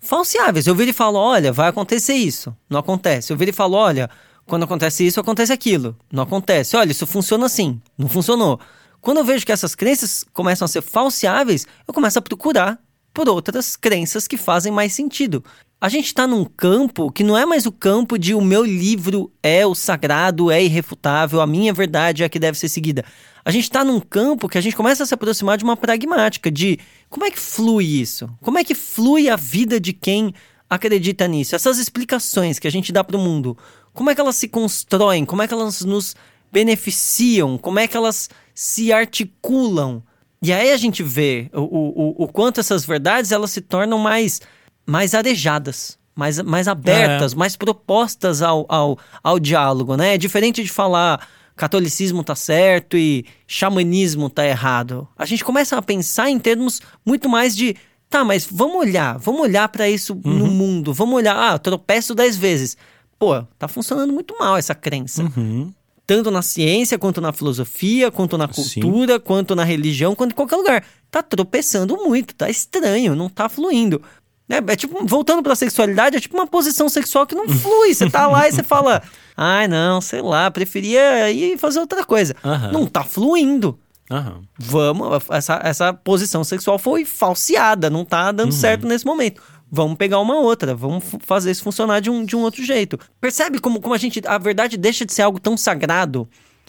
B: falseáveis. Eu viro e falo, olha, vai acontecer isso. Não acontece. Eu viro e falo, olha, quando acontece isso, acontece aquilo. Não acontece. Olha, isso funciona assim. Não funcionou. Quando eu vejo que essas crenças começam a ser falseáveis, eu começo a procurar por outras crenças que fazem mais sentido. A gente está num campo que não é mais o campo de o meu livro é o sagrado, é irrefutável, a minha verdade é a que deve ser seguida. A gente está num campo que a gente começa a se aproximar de uma pragmática, de como é que flui isso? Como é que flui a vida de quem acredita nisso? Essas explicações que a gente dá para o mundo, como é que elas se constroem? Como é que elas nos beneficiam? Como é que elas se articulam? E aí a gente vê o, o, o quanto essas verdades elas se tornam mais, mais arejadas, mais, mais abertas, mais propostas ao, ao, ao diálogo, né? É diferente de falar catolicismo tá certo e xamanismo tá errado. A gente começa a pensar em termos muito mais de tá, mas vamos olhar, vamos olhar para isso uhum. no mundo, vamos olhar, ah, tropeço dez vezes. Pô, tá funcionando muito mal essa crença.
A: Uhum.
B: Tanto na ciência, quanto na filosofia, quanto na cultura, Sim. quanto na religião, quanto em qualquer lugar. Tá tropeçando muito, tá estranho, não tá fluindo. É, é tipo, voltando pra sexualidade, é tipo uma posição sexual que não flui. Você tá lá e você fala, ai não, sei lá, preferia ir fazer outra coisa.
A: Uhum.
B: Não tá fluindo.
A: Uhum.
B: Vamos, essa, essa posição sexual foi falseada, não tá dando uhum. certo nesse momento. Vamos pegar uma outra, vamos fazer isso funcionar de um, de um outro jeito. Percebe como, como a gente. A verdade deixa de ser algo tão sagrado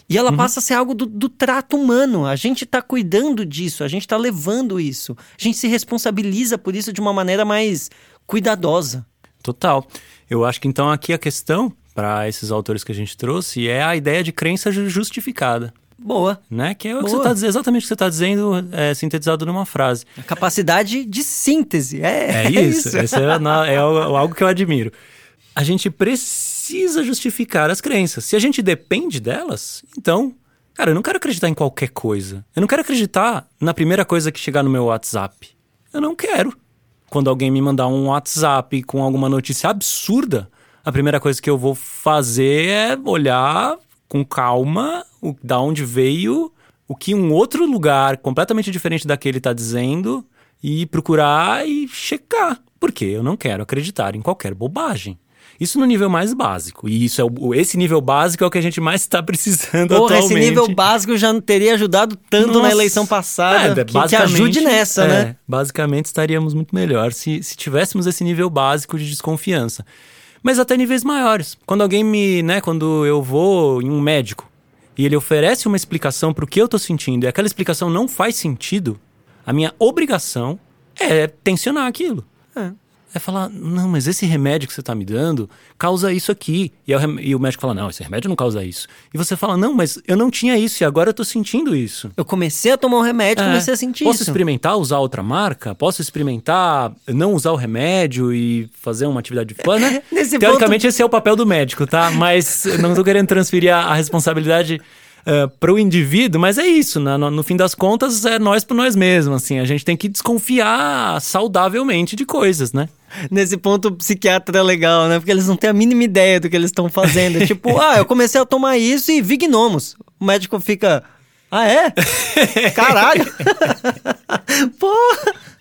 B: e ela uhum. passa a ser algo do, do, trato humano. A gente está cuidando disso, a gente está levando isso. A gente se responsabiliza por isso de uma maneira mais cuidadosa.
A: Total. Eu acho que então aqui a questão para esses autores que a gente trouxe é a ideia de crença justificada.
B: Boa.
A: Né? Que é o que você tá, exatamente o que você está dizendo, é, sintetizado numa frase.
B: A capacidade de síntese. É,
A: é isso. É, isso. é, é algo que eu admiro. A gente precisa precisa justificar as crenças. Se a gente depende delas, então, cara, eu não quero acreditar em qualquer coisa. Eu não quero acreditar na primeira coisa que chegar no meu WhatsApp. Eu não quero. Quando alguém me mandar um WhatsApp com alguma notícia absurda, a primeira coisa que eu vou fazer é olhar com calma o, da onde veio, o que um outro lugar completamente diferente daquele está dizendo e procurar e checar. Porque eu não quero acreditar em qualquer bobagem. Isso no nível mais básico. E isso é o, esse nível básico é o que a gente mais está precisando Porra, atualmente.
B: Esse nível básico já não teria ajudado tanto Nossa. na eleição passada. É, que, que ajude nessa, é, né?
A: Basicamente estaríamos muito melhor se, se tivéssemos esse nível básico de desconfiança. Mas até níveis maiores. Quando alguém me, né, quando eu vou em um médico e ele oferece uma explicação para o que eu estou sentindo e aquela explicação não faz sentido, a minha obrigação é tensionar aquilo. É falar, não, mas esse remédio que você está me dando causa isso aqui. E, o, e o médico fala, não, esse remédio não causa isso. E você fala, não, mas eu não tinha isso e agora eu tô sentindo isso.
B: Eu comecei a tomar o um remédio, é, comecei a sentir
A: posso
B: isso.
A: Posso experimentar usar outra marca? Posso experimentar não usar o remédio e fazer uma atividade plana? Teoricamente, ponto... esse é o papel do médico, tá? Mas não tô querendo transferir a, a responsabilidade uh, eh, para o indivíduo, mas é isso, né? no, no, fim das contas é nós por nós mesmos, assim, a gente tem que desconfiar saudavelmente de coisas, né?
B: Nesse ponto, o psiquiatra é legal, né? Porque eles não têm a mínima ideia do que eles estão fazendo. tipo, ah, eu comecei a tomar isso e vi gnomos. O médico fica, ah, é? Caralho! Pô,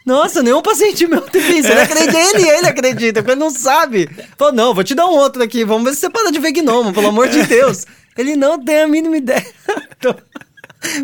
B: nossa, nenhum paciente meu tem isso. Ele acredita, ele, ele acredita, porque ele não sabe. Falou, não, vou te dar um outro aqui, vamos ver se você para de ver gnomo, pelo amor de Deus. Ele não tem a mínima ideia.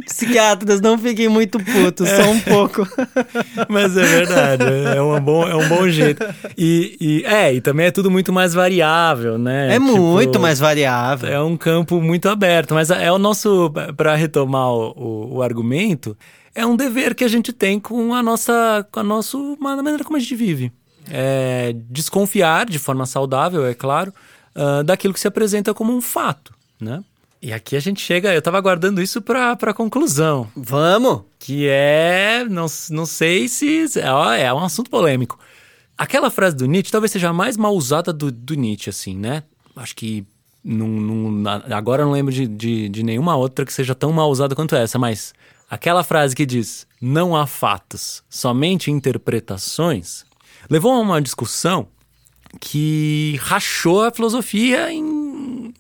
B: Psiquiatras, não fiquem muito putos, só um pouco.
A: Mas é verdade, é um bom, é um bom jeito. E, e, é, e também é tudo muito mais variável, né?
B: É tipo, muito mais variável.
A: É um campo muito aberto, mas é o nosso, para retomar o, o, o, argumento, é um dever que a gente tem com a nossa, com a nossa maneira como a gente vive. É desconfiar de forma saudável, é claro, uh, daquilo que se apresenta como um fato né? E aqui a gente chega, eu estava aguardando isso para a conclusão.
B: Vamos!
A: Que é, não, não sei se, é, é um assunto polêmico. Aquela frase do Nietzsche talvez seja a mais mal usada do, do Nietzsche, assim, né? Acho que num, num, agora eu não lembro de, de, de nenhuma outra que seja tão mal usada quanto essa, mas aquela frase que diz não há fatos, somente interpretações, levou a uma discussão que rachou a filosofia em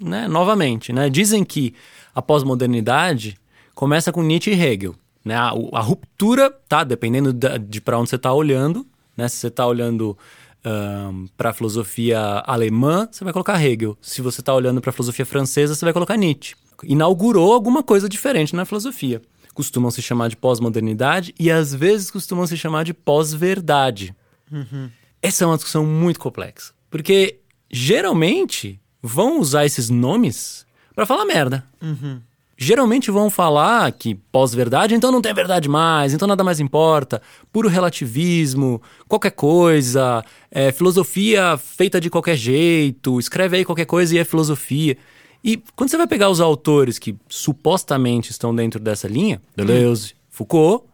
A: né, novamente, né? Dizem que a pós-modernidade começa com Nietzsche e Hegel. Né? A, a ruptura, tá? Dependendo de, de para onde você está olhando, né? Se você está olhando um, para a filosofia alemã, você vai colocar Hegel. Se você está olhando para a filosofia francesa, você vai colocar Nietzsche. Inaugurou alguma coisa diferente na filosofia. Costumam se chamar de pós-modernidade e às vezes costumam se chamar de pós-verdade.
B: Uhum.
A: Essa é uma discussão muito complexa. Porque geralmente vão usar esses nomes para falar merda.
B: Uhum.
A: Geralmente vão falar que pós-verdade, então não tem verdade mais, então nada mais importa, puro relativismo, qualquer coisa, é, filosofia feita de qualquer jeito, escreve aí qualquer coisa e é filosofia. E quando você vai pegar os autores que supostamente estão dentro dessa linha, Deleuze, uhum. Foucault,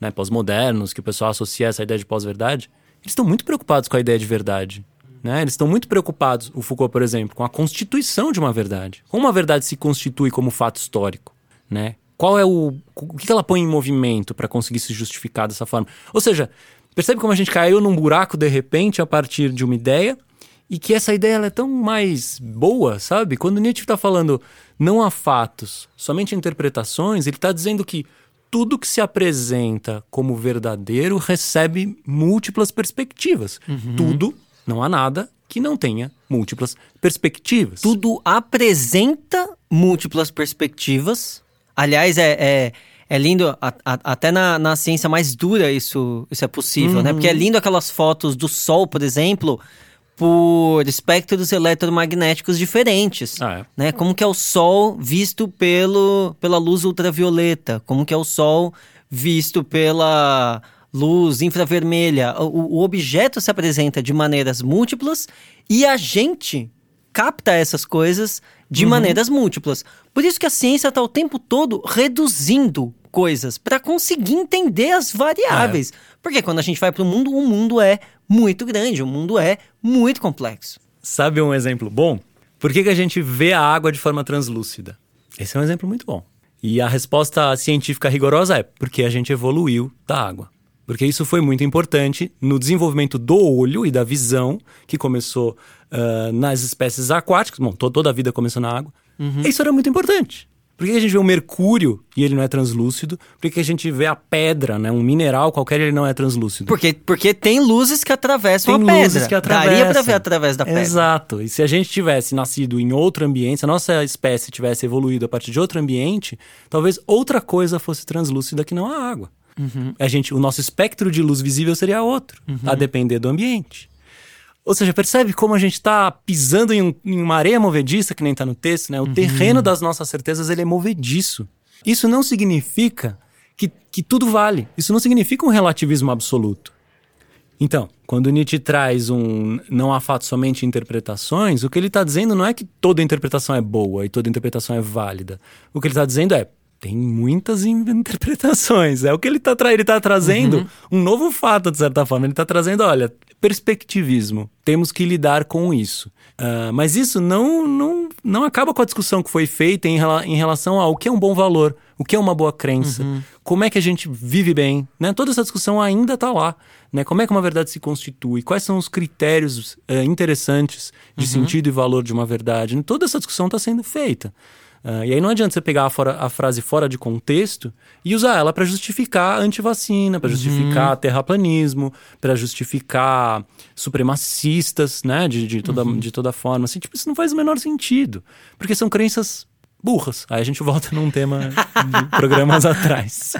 A: né, pós-modernos, que o pessoal associa essa ideia de pós-verdade, eles estão muito preocupados com a ideia de verdade. Né? Eles estão muito preocupados, o Foucault, por exemplo, com a constituição de uma verdade. Como uma verdade se constitui como fato histórico? Né? Qual é o. O que ela põe em movimento para conseguir se justificar dessa forma? Ou seja, percebe como a gente caiu num buraco de repente a partir de uma ideia e que essa ideia é tão mais boa, sabe? Quando Nietzsche está falando não há fatos, somente interpretações, ele está dizendo que tudo que se apresenta como verdadeiro recebe múltiplas perspectivas. Uhum. Tudo, não há nada que não tenha múltiplas perspectivas.
B: Tudo apresenta múltiplas perspectivas. Aliás, é, é, é lindo, a, a, até na, na ciência mais dura isso, isso é possível, né? uhum. né? Porque é lindo aquelas fotos do Sol, por exemplo, por espectros eletromagnéticos diferentes, ah, é. né? Como que é o Sol visto pelo, pela luz ultravioleta, como que é o Sol visto pela luz infravermelha. O, o objeto se apresenta de maneiras múltiplas e a gente capta essas coisas de uhum. maneiras múltiplas. Por isso que a ciência está o tempo todo reduzindo coisas para conseguir entender as variáveis. É. Porque quando a gente vai para o mundo, o mundo é muito grande, o mundo é muito complexo.
A: Sabe um exemplo bom? Por que, que a gente vê a água de forma translúcida? Esse é um exemplo muito bom. E a resposta científica rigorosa é porque a gente evoluiu da água. Porque isso foi muito importante no desenvolvimento do olho e da visão, que começou uh, nas espécies aquáticas. Bom, toda a vida começou na água. Uhum. Isso era muito importante. Por que a gente vê o mercúrio e ele não é translúcido? Por que a gente vê a pedra, né? Um mineral qualquer e ele não é translúcido?
B: Porque, porque tem luzes que atravessam
A: tem
B: a pedra.
A: luzes que atravessam.
B: Daria pra ver através da pedra.
A: Exato. E se a gente tivesse nascido em outro ambiente, se a nossa espécie tivesse evoluído a partir de outro ambiente, talvez outra coisa fosse translúcida que não a água. Uhum. A gente, o nosso espectro de luz visível seria outro, uhum. a depender do ambiente. Ou seja, percebe como a gente está pisando em, um, em, uma areia movediça, que nem está no texto, né? O uhum. terreno das nossas certezas ele é movediço. Isso não significa que, que tudo vale. Isso não significa um relativismo absoluto. Então, quando Nietzsche traz um não há fato somente interpretações, o que ele está dizendo não é que toda interpretação é boa e toda interpretação é válida. O que ele está dizendo é tem muitas interpretações. É o que ele está tra ele tá trazendo uhum. um novo fato, de certa forma. Ele está trazendo, olha, perspectivismo. Temos que lidar com isso. Uh, mas isso não, não, não acaba com a discussão que foi feita em, em relação ao que é um bom valor, o que é uma boa crença, uhum. como é que a gente vive bem. Né? Toda essa discussão ainda está lá. Né? Como é que uma verdade se constitui? Quais são os critérios uh, interessantes de uhum. sentido e valor de uma verdade? Toda essa discussão está sendo feita. Uh, e aí não adianta você pegar a, fora, a, frase fora de contexto e usar ela para justificar antivacina, para justificar uhum. terraplanismo, para justificar supremacistas, né, de, de, toda, uhum. de toda forma. Assim, tipo, isso não faz o menor sentido, porque são crenças burras. Aí a gente volta num tema de programas atrás.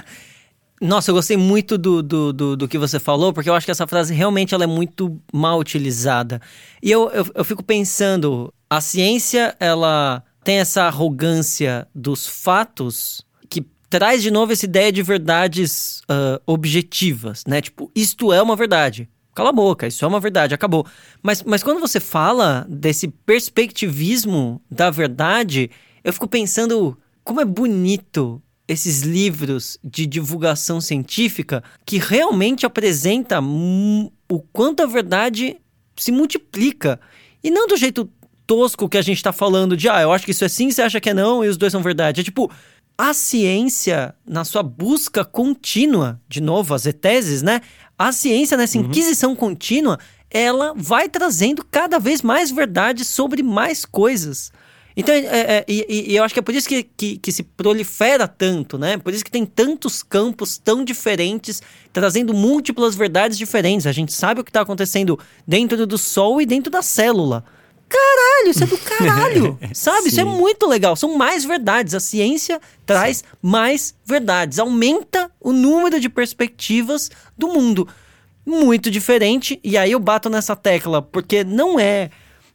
B: Nossa, eu gostei muito do, do, do, do, que você falou, porque eu acho que essa frase realmente ela é muito mal utilizada. E eu, eu, eu fico pensando, a ciência, ela tem essa arrogância dos fatos que traz de novo essa ideia de verdades uh, objetivas, né? Tipo, isto é uma verdade. Cala a boca, isso é uma verdade, acabou. Mas, mas quando você fala desse perspectivismo da verdade, eu fico pensando como é bonito esses livros de divulgação científica que realmente apresenta o quanto a verdade se multiplica. E não do jeito tosco que a gente tá falando de, ah, eu acho que isso é sim, você acha que é não, e os dois são verdade. É tipo, a ciência, na sua busca contínua, de novo, as ETESes, né? A ciência, nessa uhum. inquisição contínua, ela vai trazendo cada vez mais verdades sobre mais coisas. Então, é, é, e, e, eu acho que é por isso que, que, que, se prolifera tanto, né? Por isso que tem tantos campos tão diferentes, trazendo múltiplas verdades diferentes. A gente sabe o que está acontecendo dentro do Sol e dentro da célula caralho, isso é do caralho. sabe? Sim. Isso é muito legal. São mais verdades. A ciência traz Sim. mais verdades. Aumenta o número de perspectivas do mundo. Muito diferente. E aí eu bato nessa tecla, porque não é.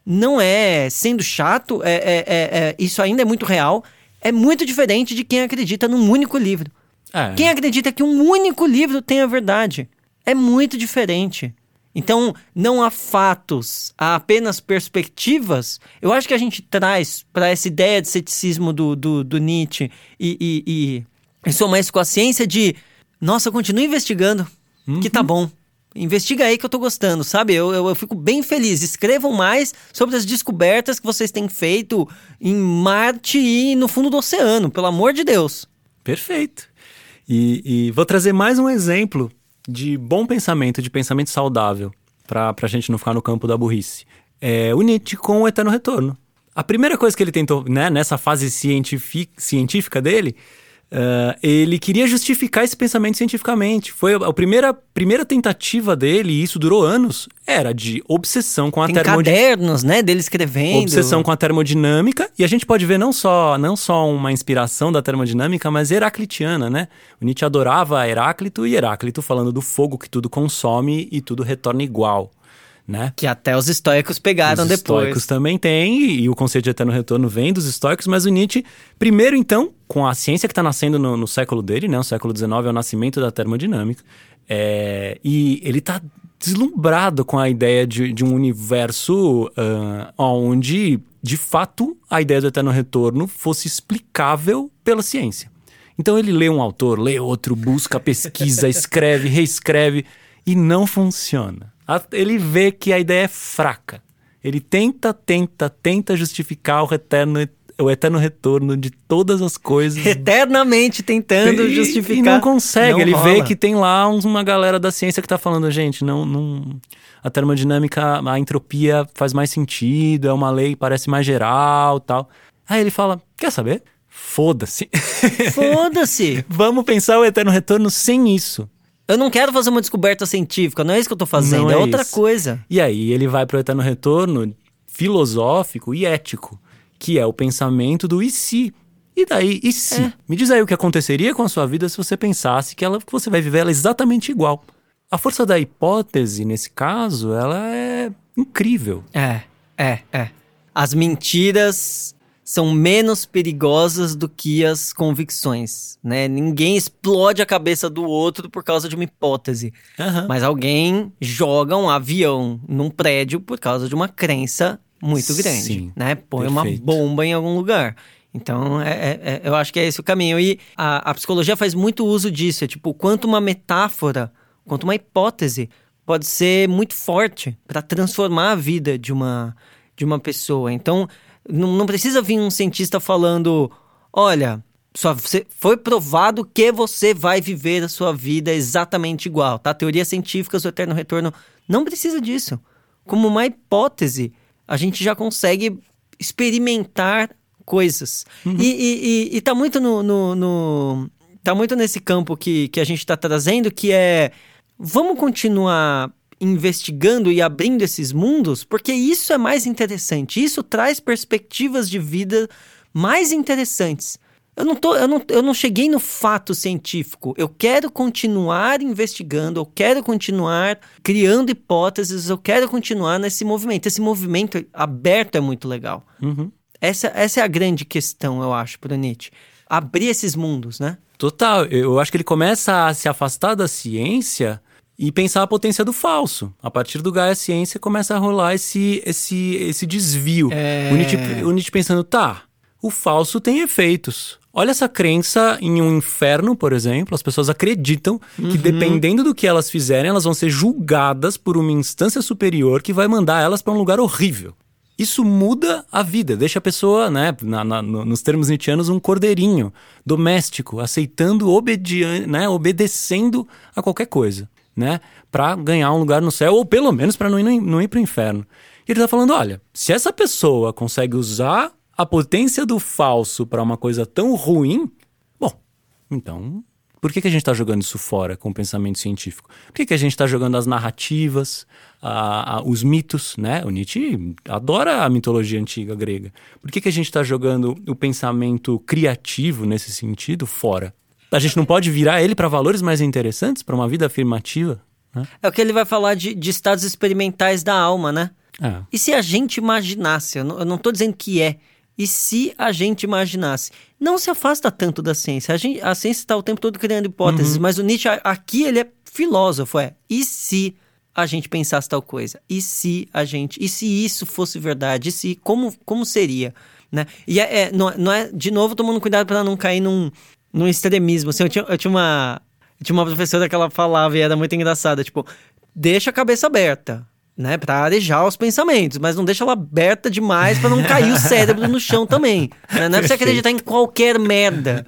B: Não é sendo chato, é, é, é, é isso ainda é muito real. É muito diferente de quem acredita num único livro. É. Quem acredita que um único livro tem a verdade. É muito diferente. Então, não há fatos, há apenas perspectivas. Eu acho que a gente traz para essa ideia de ceticismo do, do, do Nietzsche e, e, e, e soma isso com a ciência de, nossa, continue investigando, uhum. que tá bom. investiga aí que eu tô gostando, sabe? Eu, eu, eu, fico bem feliz. Escrevam mais sobre as descobertas que vocês têm feito em Marte e no fundo do oceano, pelo amor de Deus.
A: Perfeito. E, e vou trazer mais um exemplo de bom pensamento, de pensamento saudável, para a gente não ficar no campo da burrice. É o Nietzsche com o Eterno Retorno. A primeira coisa que ele tentou, né, nessa fase científica dele, Uh, ele queria justificar esse pensamento cientificamente. Foi a primeira, primeira tentativa dele, e isso durou anos, era de obsessão com a
B: termodinâmica. cadernos, né, dele escrevendo.
A: Obsessão com a termodinâmica. E a gente pode ver não só, não só uma inspiração da termodinâmica, mas heraclitiana, né? O Nietzsche adorava Heráclito e Heráclito falando do fogo que tudo consome e tudo retorna igual né?
B: Que até os estoicos pegaram
A: os
B: depois. Os
A: estoicos também têm, e, e, o conceito de eterno retorno vem dos estoicos, mas o Nietzsche, primeiro então, com a ciência que está nascendo no, no, século dele, né? O século XIX é o nascimento da termodinâmica, é, e ele está deslumbrado com a ideia de, de um universo uh, onde, de fato, a ideia do eterno retorno fosse explicável pela ciência. Então ele lê um autor, lê outro, busca, pesquisa, escreve, reescreve, e não funciona ele vê que a ideia é fraca. Ele tenta, tenta, tenta justificar o eterno, o eterno retorno de todas as coisas.
B: Eternamente tentando
A: e,
B: justificar.
A: E não consegue. Não ele rola. vê que tem lá uma galera da ciência que está falando, gente, não, não. A termodinâmica, a entropia faz mais sentido, é uma lei parece mais geral tal. Aí ele fala: quer saber? Foda-se.
B: Foda-se.
A: Vamos pensar o eterno retorno sem isso.
B: Eu não quero fazer uma descoberta científica, não é isso que eu tô fazendo, é, é, outra coisa.
A: E aí ele vai para o eterno retorno filosófico e ético, que é o pensamento do e se. E daí, e se? É. Me diz aí o que aconteceria com a sua vida se você pensasse que, ela, que você vai viver ela exatamente igual. A força da hipótese, nesse caso, ela é incrível.
B: É, é, é. As mentiras são menos perigosas do que as convicções, né? Ninguém explode a cabeça do outro por causa de uma hipótese, uhum. mas alguém joga um avião num prédio por causa de uma crença muito grande, Sim, né? Põe perfeito. uma bomba em algum lugar. Então, é, é, é, eu acho que é esse o caminho. E a, a psicologia faz muito uso disso. É tipo, quanto uma metáfora, quanto uma hipótese pode ser muito forte para transformar a vida de uma, de uma pessoa. Então, não, não precisa vir um cientista falando: olha, só foi provado que você vai viver a sua vida exatamente igual, tá? Teoria científica do eterno retorno não precisa disso. Como uma hipótese, a gente já consegue experimentar coisas. Uhum. E, e, e, e, tá muito no, no, no, tá muito nesse campo que, que a gente está trazendo, que é vamos continuar investigando e abrindo esses mundos, porque isso é mais interessante. Isso traz perspectivas de vida mais interessantes. Eu não, tô, eu, não, eu não cheguei no fato científico. Eu quero continuar investigando, eu quero continuar criando hipóteses, eu quero continuar nesse movimento. Esse movimento aberto é muito legal. Uhum. Essa, essa é a grande questão, eu acho, para Nietzsche. Abrir esses mundos, né?
A: Total. Eu acho que ele começa a se afastar da ciência e pensar a potência do falso. A partir do Gaia Ciência começa a rolar esse, esse, esse desvio. É... O, Nietzsche, o Nietzsche pensando, tá, o falso tem efeitos. Olha essa crença em um inferno, por exemplo. As pessoas acreditam uhum. que dependendo do que elas fizerem, elas vão ser julgadas por uma instância superior que vai mandar elas para um lugar horrível. Isso muda a vida, deixa a pessoa, né, na, na, nos termos nietzschianos, um cordeirinho doméstico, aceitando, né, obedecendo a qualquer coisa né? Para ganhar um lugar no céu, ou pelo menos para não ir, não ir para o inferno. E ele está falando: olha, se essa pessoa consegue usar a potência do falso para uma coisa tão ruim, bom, então por que, que a gente está jogando isso fora com o pensamento científico? Por que, que a gente está jogando as narrativas, a, a, os mitos, né? O Nietzsche adora a mitologia antiga grega. Por que, que a gente está jogando o pensamento criativo nesse sentido fora? A gente não pode virar ele para valores mais interessantes, para uma vida afirmativa? Né?
B: É o que ele vai falar de, de estados experimentais da alma, né? É. E se a gente imaginasse, eu não, estou dizendo que é, e se a gente imaginasse? Não se afasta tanto da ciência. A, gente, a ciência está o tempo todo criando hipóteses, uhum. mas o Nietzsche aqui ele é filósofo, é. E se a gente pensasse tal coisa? E se a gente. E se isso fosse verdade? E se. Como, como seria? Né? E é, é não, não é. De novo, tomando cuidado para não cair num, num extremismo. Assim, eu, tinha, eu, tinha uma, eu tinha uma professora que ela falava e era muito engraçada, tipo, deixa a cabeça aberta né, para arejar os pensamentos, mas não deixa ela aberta demais para não cair o cérebro no chão também. Né? Não é pra você acreditar em qualquer merda.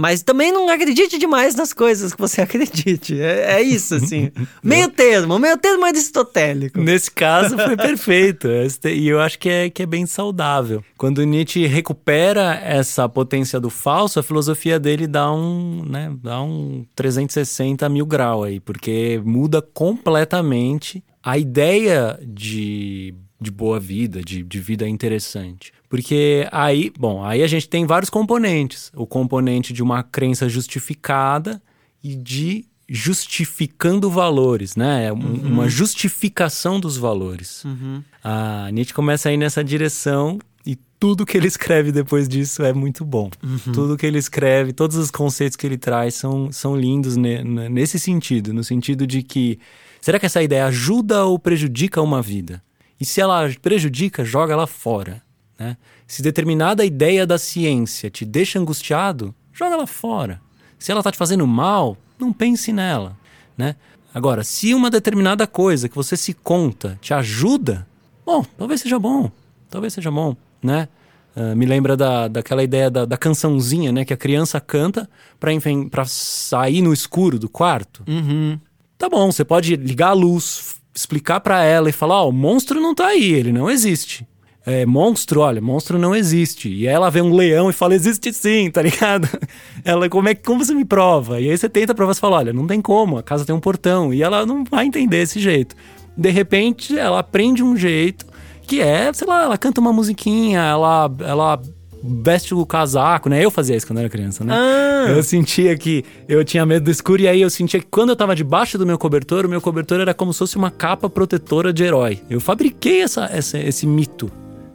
B: Mas também não acredite demais nas coisas que você acredite. É, é isso, assim. meio termo, meio termo aristotélico.
A: Nesse caso foi perfeito. E eu acho que é, que é bem saudável. Quando Nietzsche recupera essa potência do falso, a filosofia dele dá um, né, dá um 360 mil grau aí, porque muda completamente a ideia de, de boa vida, de, de vida interessante. Porque aí, bom, aí a gente tem vários componentes. O componente de uma crença justificada e de justificando valores, né? É uhum. Uma justificação dos valores. Uhum. A Nietzsche começa aí nessa direção e tudo que ele escreve depois disso é muito bom. Uhum. Tudo que ele escreve, todos os conceitos que ele traz são, são lindos ne, nesse sentido, no sentido de que Será que essa ideia ajuda ou prejudica uma vida? E se ela prejudica, joga ela fora. Né? Se determinada ideia da ciência te deixa angustiado, joga ela fora. Se ela está te fazendo mal, não pense nela. Né? Agora, se uma determinada coisa que você se conta te ajuda, bom, talvez seja bom. Talvez seja bom, né? Uh, me lembra da, daquela ideia da, da, cançãozinha, né? Que a criança canta para sair no escuro do quarto.
B: Uhum.
A: Tá bom, você pode ligar a luz, explicar para ela e falar: Ó, oh, o monstro não tá aí, ele não existe. É, monstro, olha, monstro não existe. E ela vê um leão e fala, existe sim, tá ligado? Ela, como é que como você me prova? E aí você tenta provar, você fala, olha, não tem como, a casa tem um portão. E ela não vai entender esse jeito. De repente, ela aprende um jeito que é, sei lá, ela canta uma musiquinha, ela, ela veste o casaco, né? Eu fazia isso quando era criança, né?
B: Ah.
A: Eu sentia que eu tinha medo do escuro e aí eu sentia que quando eu tava debaixo do meu cobertor, o meu cobertor era como se fosse uma capa protetora de herói. Eu fabriquei essa, essa esse mito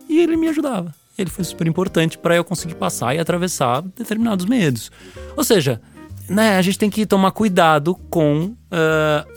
A: e ele me ajudava. Ele foi super importante para eu conseguir passar e atravessar determinados medos. Ou seja, né, a gente tem que tomar cuidado com uh,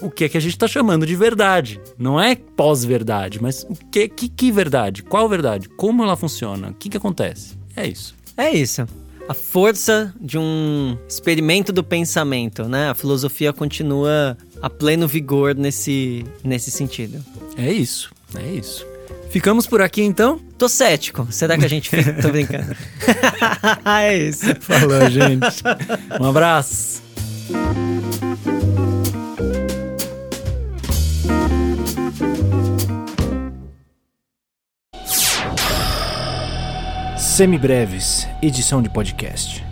A: o que é que a gente está chamando de verdade. Não é pós-verdade, mas o que, que, que verdade? Qual verdade? Como ela funciona? O que, que acontece? É isso.
B: É isso. A força de um experimento do pensamento, né? A filosofia continua a pleno vigor nesse, nesse sentido.
A: É isso, é isso. Ficamos por aqui então?
B: Tô cético. Será que a gente fica? Tô brincando. é isso.
A: Falou, gente. Um abraço.
C: Semibreves, edição de podcast.